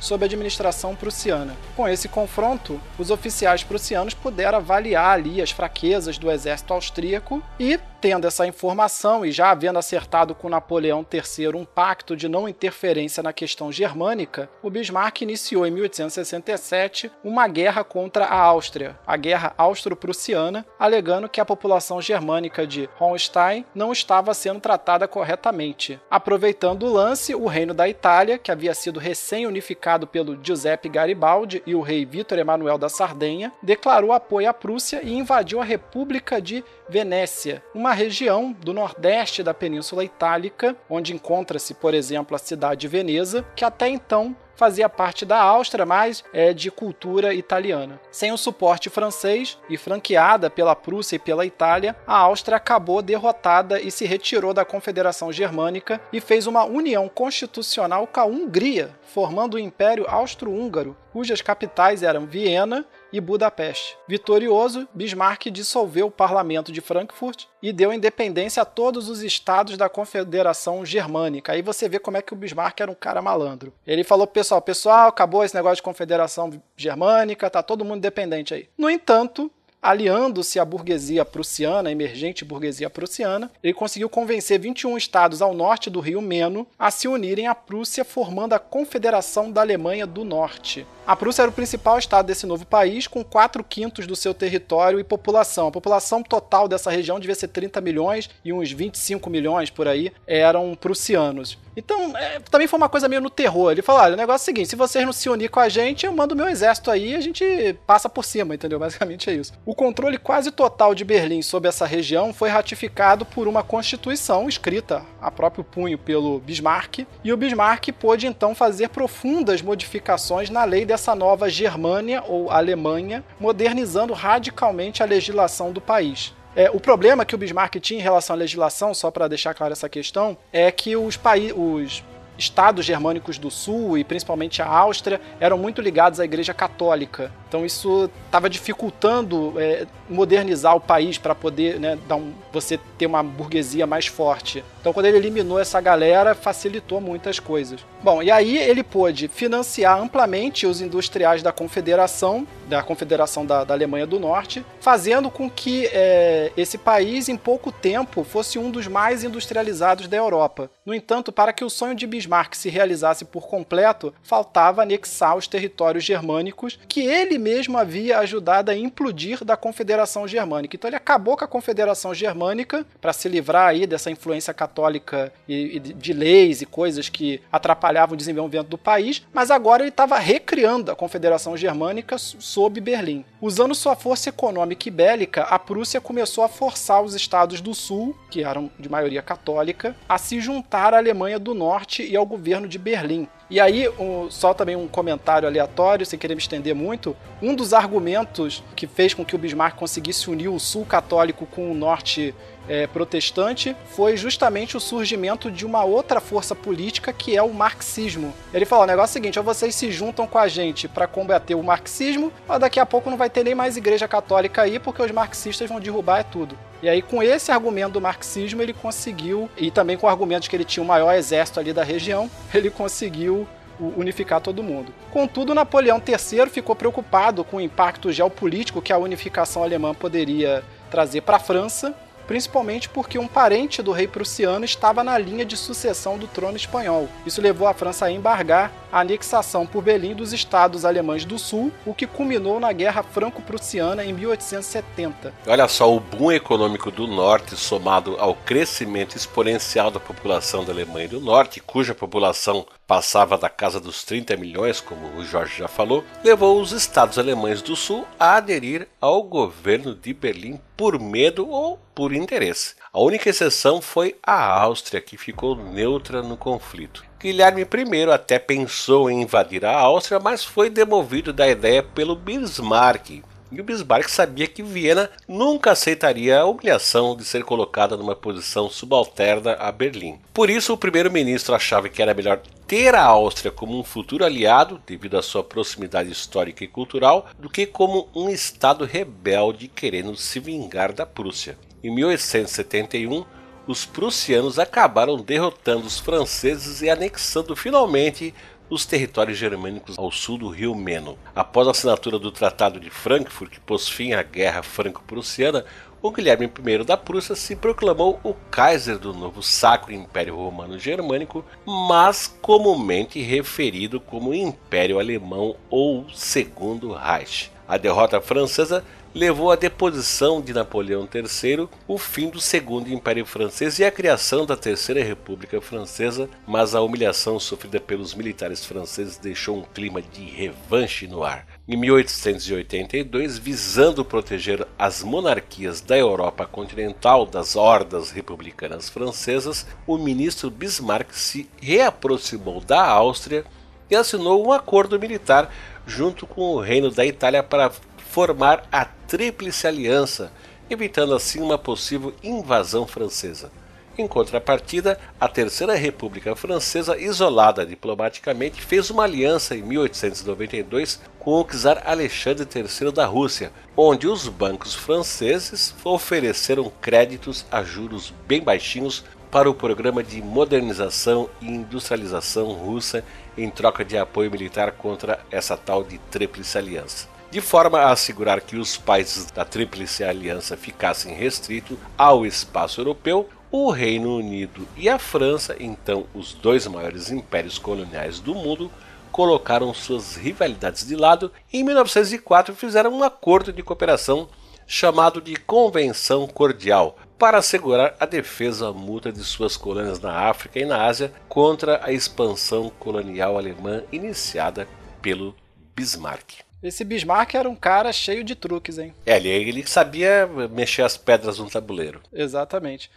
sob a administração prussiana. Com esse confronto, os oficiais prussianos puderam avaliar ali as fraquezas do exército austríaco e Tendo essa informação e já havendo acertado com Napoleão III um pacto de não interferência na questão germânica, o Bismarck iniciou em 1867 uma guerra contra a Áustria, a Guerra Austro-Prussiana, alegando que a população germânica de Hohenstein não estava sendo tratada corretamente. Aproveitando o lance, o Reino da Itália, que havia sido recém-unificado pelo Giuseppe Garibaldi e o rei Vítor Emanuel da Sardenha, declarou apoio à Prússia e invadiu a República de Venécia, uma uma região do nordeste da Península Itálica, onde encontra-se, por exemplo, a cidade de Veneza, que até então fazia parte da Áustria, mas é de cultura italiana. Sem o suporte francês e franqueada pela Prússia e pela Itália, a Áustria acabou derrotada e se retirou da Confederação Germânica e fez uma união constitucional com a Hungria, formando o Império Austro-Húngaro, cujas capitais eram Viena e Budapeste. Vitorioso, Bismarck dissolveu o parlamento de Frankfurt e deu independência a todos os estados da Confederação Germânica. Aí você vê como é que o Bismarck era um cara malandro. Ele falou, pessoal, pessoal, acabou esse negócio de Confederação Germânica, tá todo mundo independente aí. No entanto, aliando-se à burguesia prussiana, a emergente burguesia prussiana, ele conseguiu convencer 21 estados ao norte do rio Meno a se unirem à Prússia, formando a Confederação da Alemanha do Norte. A Prússia era o principal estado desse novo país, com 4 quintos do seu território e população. A população total dessa região devia ser 30 milhões e uns 25 milhões por aí eram prussianos. Então, é, também foi uma coisa meio no terror. Ele falou: olha, o negócio é o seguinte: se vocês não se unir com a gente, eu mando meu exército aí e a gente passa por cima, entendeu? Basicamente é isso. O controle quase total de Berlim sobre essa região foi ratificado por uma constituição escrita a próprio punho pelo Bismarck, e o Bismarck pôde então fazer profundas modificações na lei dessa nova Germânia ou Alemanha, modernizando radicalmente a legislação do país. É, o problema que o Bismarck tinha em relação à legislação, só para deixar clara essa questão, é que os, os estados germânicos do sul e principalmente a Áustria eram muito ligados à Igreja Católica. Então isso estava dificultando é, modernizar o país para poder né, dar um, você ter uma burguesia mais forte. Então quando ele eliminou essa galera, facilitou muitas coisas. Bom, e aí ele pôde financiar amplamente os industriais da Confederação, da Confederação da, da Alemanha do Norte, fazendo com que é, esse país em pouco tempo fosse um dos mais industrializados da Europa. No entanto, para que o sonho de Bismarck se realizasse por completo, faltava anexar os territórios germânicos que ele mesmo havia ajudado a implodir da Confederação Germânica. Então ele acabou com a Confederação Germânica para se livrar aí dessa influência católica e, e de leis e coisas que atrapalhavam o desenvolvimento do país, mas agora ele estava recriando a Confederação Germânica sob Berlim. Usando sua força econômica e bélica, a Prússia começou a forçar os estados do sul, que eram de maioria católica, a se juntar à Alemanha do Norte e ao governo de Berlim. E aí, um, só também um comentário aleatório, sem querer me estender muito. Um dos argumentos que fez com que o Bismarck conseguisse unir o sul católico com o norte é, protestante foi justamente o surgimento de uma outra força política que é o marxismo. Ele falou: o negócio é o seguinte, ou vocês se juntam com a gente para combater o marxismo, ou daqui a pouco não vai ter nem mais igreja católica aí, porque os marxistas vão derrubar é tudo. E aí, com esse argumento do marxismo, ele conseguiu, e também com o argumento de que ele tinha o maior exército ali da região, ele conseguiu unificar todo mundo. Contudo, Napoleão III ficou preocupado com o impacto geopolítico que a unificação alemã poderia trazer para a França principalmente porque um parente do rei prussiano estava na linha de sucessão do trono espanhol. Isso levou a França a embargar a anexação por Berlim dos estados alemães do sul, o que culminou na Guerra Franco-Prussiana em 1870. Olha só, o boom econômico do norte, somado ao crescimento exponencial da população da Alemanha do Norte, cuja população passava da casa dos 30 milhões, como o Jorge já falou, levou os estados alemães do sul a aderir ao governo de Berlim por medo ou por interesse. A única exceção foi a Áustria, que ficou neutra no conflito. Guilherme I até pensou em invadir a Áustria, mas foi demovido da ideia pelo Bismarck, e o Bismarck sabia que Viena nunca aceitaria a humilhação de ser colocada numa posição subalterna a Berlim. Por isso, o primeiro-ministro achava que era melhor ter a Áustria como um futuro aliado, devido à sua proximidade histórica e cultural, do que como um estado rebelde querendo se vingar da Prússia. Em 1871, os prussianos acabaram derrotando os franceses e anexando finalmente os territórios germânicos ao sul do rio Meno. Após a assinatura do Tratado de Frankfurt, que pôs fim à Guerra Franco-Prussiana, o Guilherme I da Prússia se proclamou o Kaiser do novo Sacro Império Romano Germânico, mas comumente referido como Império Alemão ou Segundo Reich. A derrota francesa levou à deposição de Napoleão III, o fim do Segundo Império Francês e a criação da Terceira República Francesa, mas a humilhação sofrida pelos militares franceses deixou um clima de revanche no ar. Em 1882, visando proteger as monarquias da Europa continental das hordas republicanas francesas, o ministro Bismarck se reaproximou da Áustria e assinou um acordo militar junto com o Reino da Itália para formar a Tríplice Aliança, evitando assim uma possível invasão francesa. Em contrapartida, a Terceira República Francesa, isolada diplomaticamente, fez uma aliança em 1892 com o czar Alexandre III da Rússia, onde os bancos franceses ofereceram créditos a juros bem baixinhos para o programa de modernização e industrialização russa em troca de apoio militar contra essa tal de Tríplice Aliança de forma a assegurar que os países da Tríplice Aliança ficassem restritos ao espaço europeu, o Reino Unido e a França, então os dois maiores impérios coloniais do mundo, colocaram suas rivalidades de lado e em 1904 fizeram um acordo de cooperação chamado de Convenção Cordial, para assegurar a defesa mútua de suas colônias na África e na Ásia contra a expansão colonial alemã iniciada pelo Bismarck. Esse Bismarck era um cara cheio de truques, hein? É, ele, ele sabia mexer as pedras no tabuleiro. Exatamente.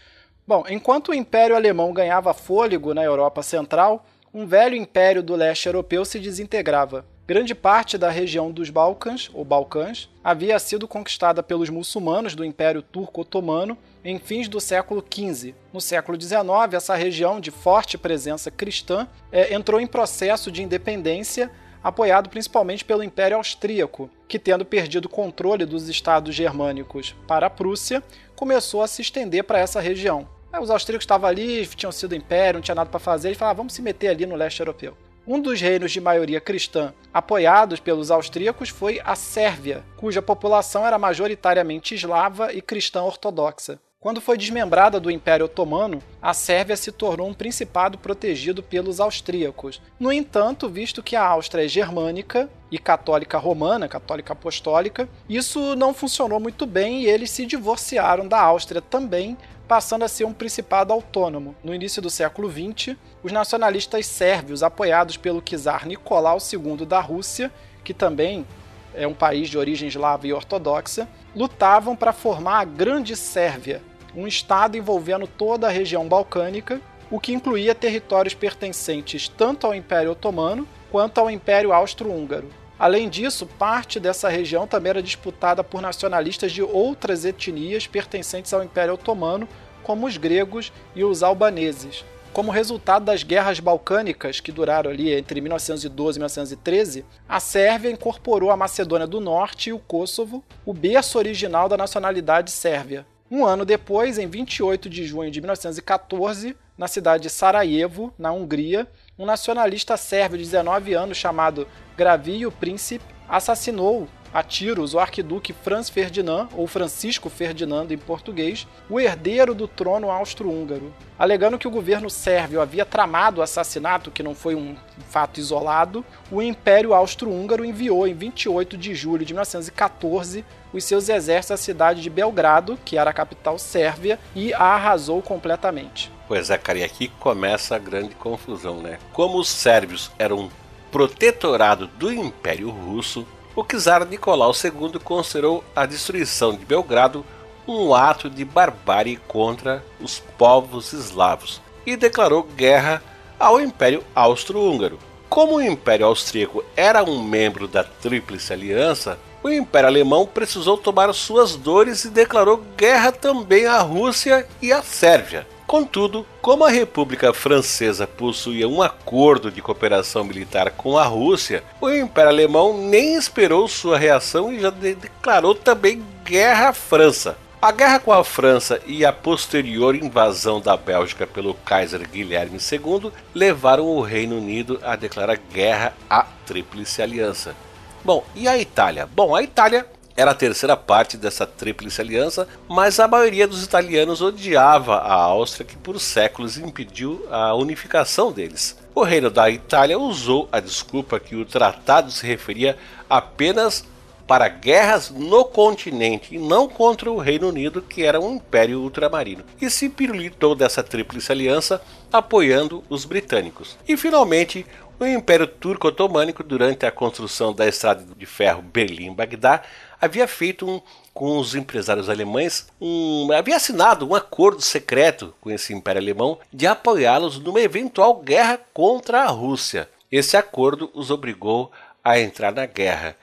Bom, enquanto o Império Alemão ganhava fôlego na Europa Central, um velho império do leste europeu se desintegrava. Grande parte da região dos Balcãs, ou Balcãs, havia sido conquistada pelos muçulmanos do Império Turco-Otomano em fins do século XV. No século XIX, essa região de forte presença cristã é, entrou em processo de independência apoiado principalmente pelo Império Austríaco, que, tendo perdido o controle dos estados germânicos para a Prússia, começou a se estender para essa região. Os austríacos estavam ali, tinham sido império, não tinha nada para fazer, eles falaram, ah, vamos se meter ali no leste europeu. Um dos reinos de maioria cristã apoiados pelos austríacos foi a Sérvia, cuja população era majoritariamente eslava e cristã ortodoxa. Quando foi desmembrada do Império Otomano, a Sérvia se tornou um principado protegido pelos austríacos. No entanto, visto que a Áustria é germânica e católica romana, católica apostólica, isso não funcionou muito bem e eles se divorciaram da Áustria também, passando a ser um principado autônomo. No início do século XX, os nacionalistas sérvios, apoiados pelo czar Nicolau II da Rússia, que também é um país de origem eslava e ortodoxa, lutavam para formar a Grande Sérvia, um estado envolvendo toda a região balcânica, o que incluía territórios pertencentes tanto ao Império Otomano quanto ao Império Austro-Húngaro. Além disso, parte dessa região também era disputada por nacionalistas de outras etnias pertencentes ao Império Otomano, como os gregos e os albaneses. Como resultado das guerras balcânicas, que duraram ali entre 1912 e 1913, a Sérvia incorporou a Macedônia do Norte e o Kosovo, o berço original da nacionalidade sérvia. Um ano depois, em 28 de junho de 1914, na cidade de Sarajevo, na Hungria, um nacionalista sérvio de 19 anos chamado Gravio Príncipe assassinou a tiros o arquiduque Franz Ferdinand, ou Francisco Ferdinando em português, o herdeiro do trono austro-húngaro. Alegando que o governo sérvio havia tramado o assassinato, que não foi um fato isolado, o Império Austro-Húngaro enviou em 28 de julho de 1914 os seus exércitos à cidade de Belgrado, que era a capital sérvia, e a arrasou completamente. Pois é, cara, e aqui começa a grande confusão, né? Como os sérvios eram protetorado do Império Russo, o czar Nicolau II considerou a destruição de Belgrado um ato de barbárie contra os povos eslavos e declarou guerra ao Império Austro-Húngaro. Como o Império Austríaco era um membro da Tríplice Aliança, o Império Alemão precisou tomar suas dores e declarou guerra também à Rússia e à Sérvia. Contudo, como a República Francesa possuía um acordo de cooperação militar com a Rússia, o Império Alemão nem esperou sua reação e já declarou também guerra à França. A guerra com a França e a posterior invasão da Bélgica pelo Kaiser Guilherme II levaram o Reino Unido a declarar guerra à Tríplice Aliança. Bom, e a Itália? Bom, a Itália era a terceira parte dessa tríplice aliança, mas a maioria dos italianos odiava a Áustria, que por séculos impediu a unificação deles. O reino da Itália usou a desculpa que o tratado se referia apenas para guerras no continente e não contra o Reino Unido, que era um império ultramarino, e se pirulitou dessa tríplice aliança apoiando os britânicos. E finalmente, o Império Turco-Otomânico, durante a construção da estrada de ferro Berlim-Bagdá, havia feito um, com os empresários alemães, um, havia assinado um acordo secreto com esse Império Alemão de apoiá-los numa eventual guerra contra a Rússia. Esse acordo os obrigou a entrar na guerra.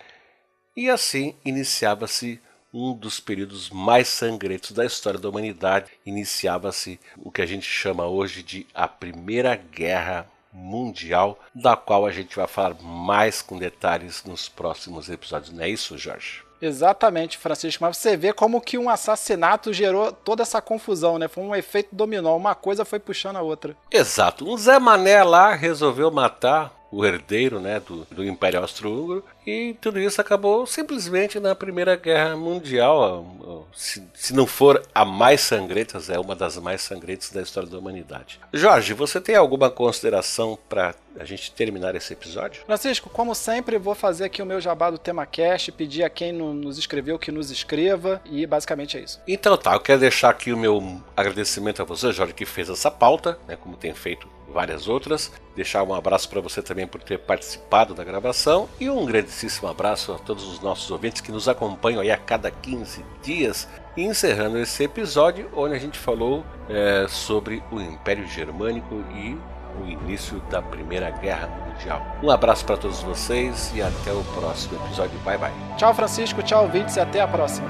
E assim iniciava-se um dos períodos mais sangrentos da história da humanidade. Iniciava-se o que a gente chama hoje de a Primeira Guerra Mundial, da qual a gente vai falar mais com detalhes nos próximos episódios. Não é isso, Jorge? Exatamente, Francisco. Mas você vê como que um assassinato gerou toda essa confusão, né? Foi um efeito dominó. Uma coisa foi puxando a outra. Exato. Um Zé Mané lá resolveu matar o herdeiro né, do, do Império Austro-Húngaro, e tudo isso acabou simplesmente na Primeira Guerra Mundial. Se, se não for a mais sangrenta, é uma das mais sangrentas da história da humanidade. Jorge, você tem alguma consideração para a gente terminar esse episódio? Francisco, como sempre, vou fazer aqui o meu jabá do tema cast, pedir a quem nos escreveu que nos escreva, e basicamente é isso. Então tá, eu quero deixar aqui o meu agradecimento a você, Jorge, que fez essa pauta, né, como tem feito várias outras. Deixar um abraço para você também por ter participado da gravação e um grandíssimo abraço a todos os nossos ouvintes que nos acompanham aí a cada 15 dias. E encerrando esse episódio, onde a gente falou é, sobre o Império Germânico e o início da Primeira Guerra Mundial. Um abraço para todos vocês e até o próximo episódio. Bye bye. Tchau, Francisco. Tchau, ouvintes, e até a próxima.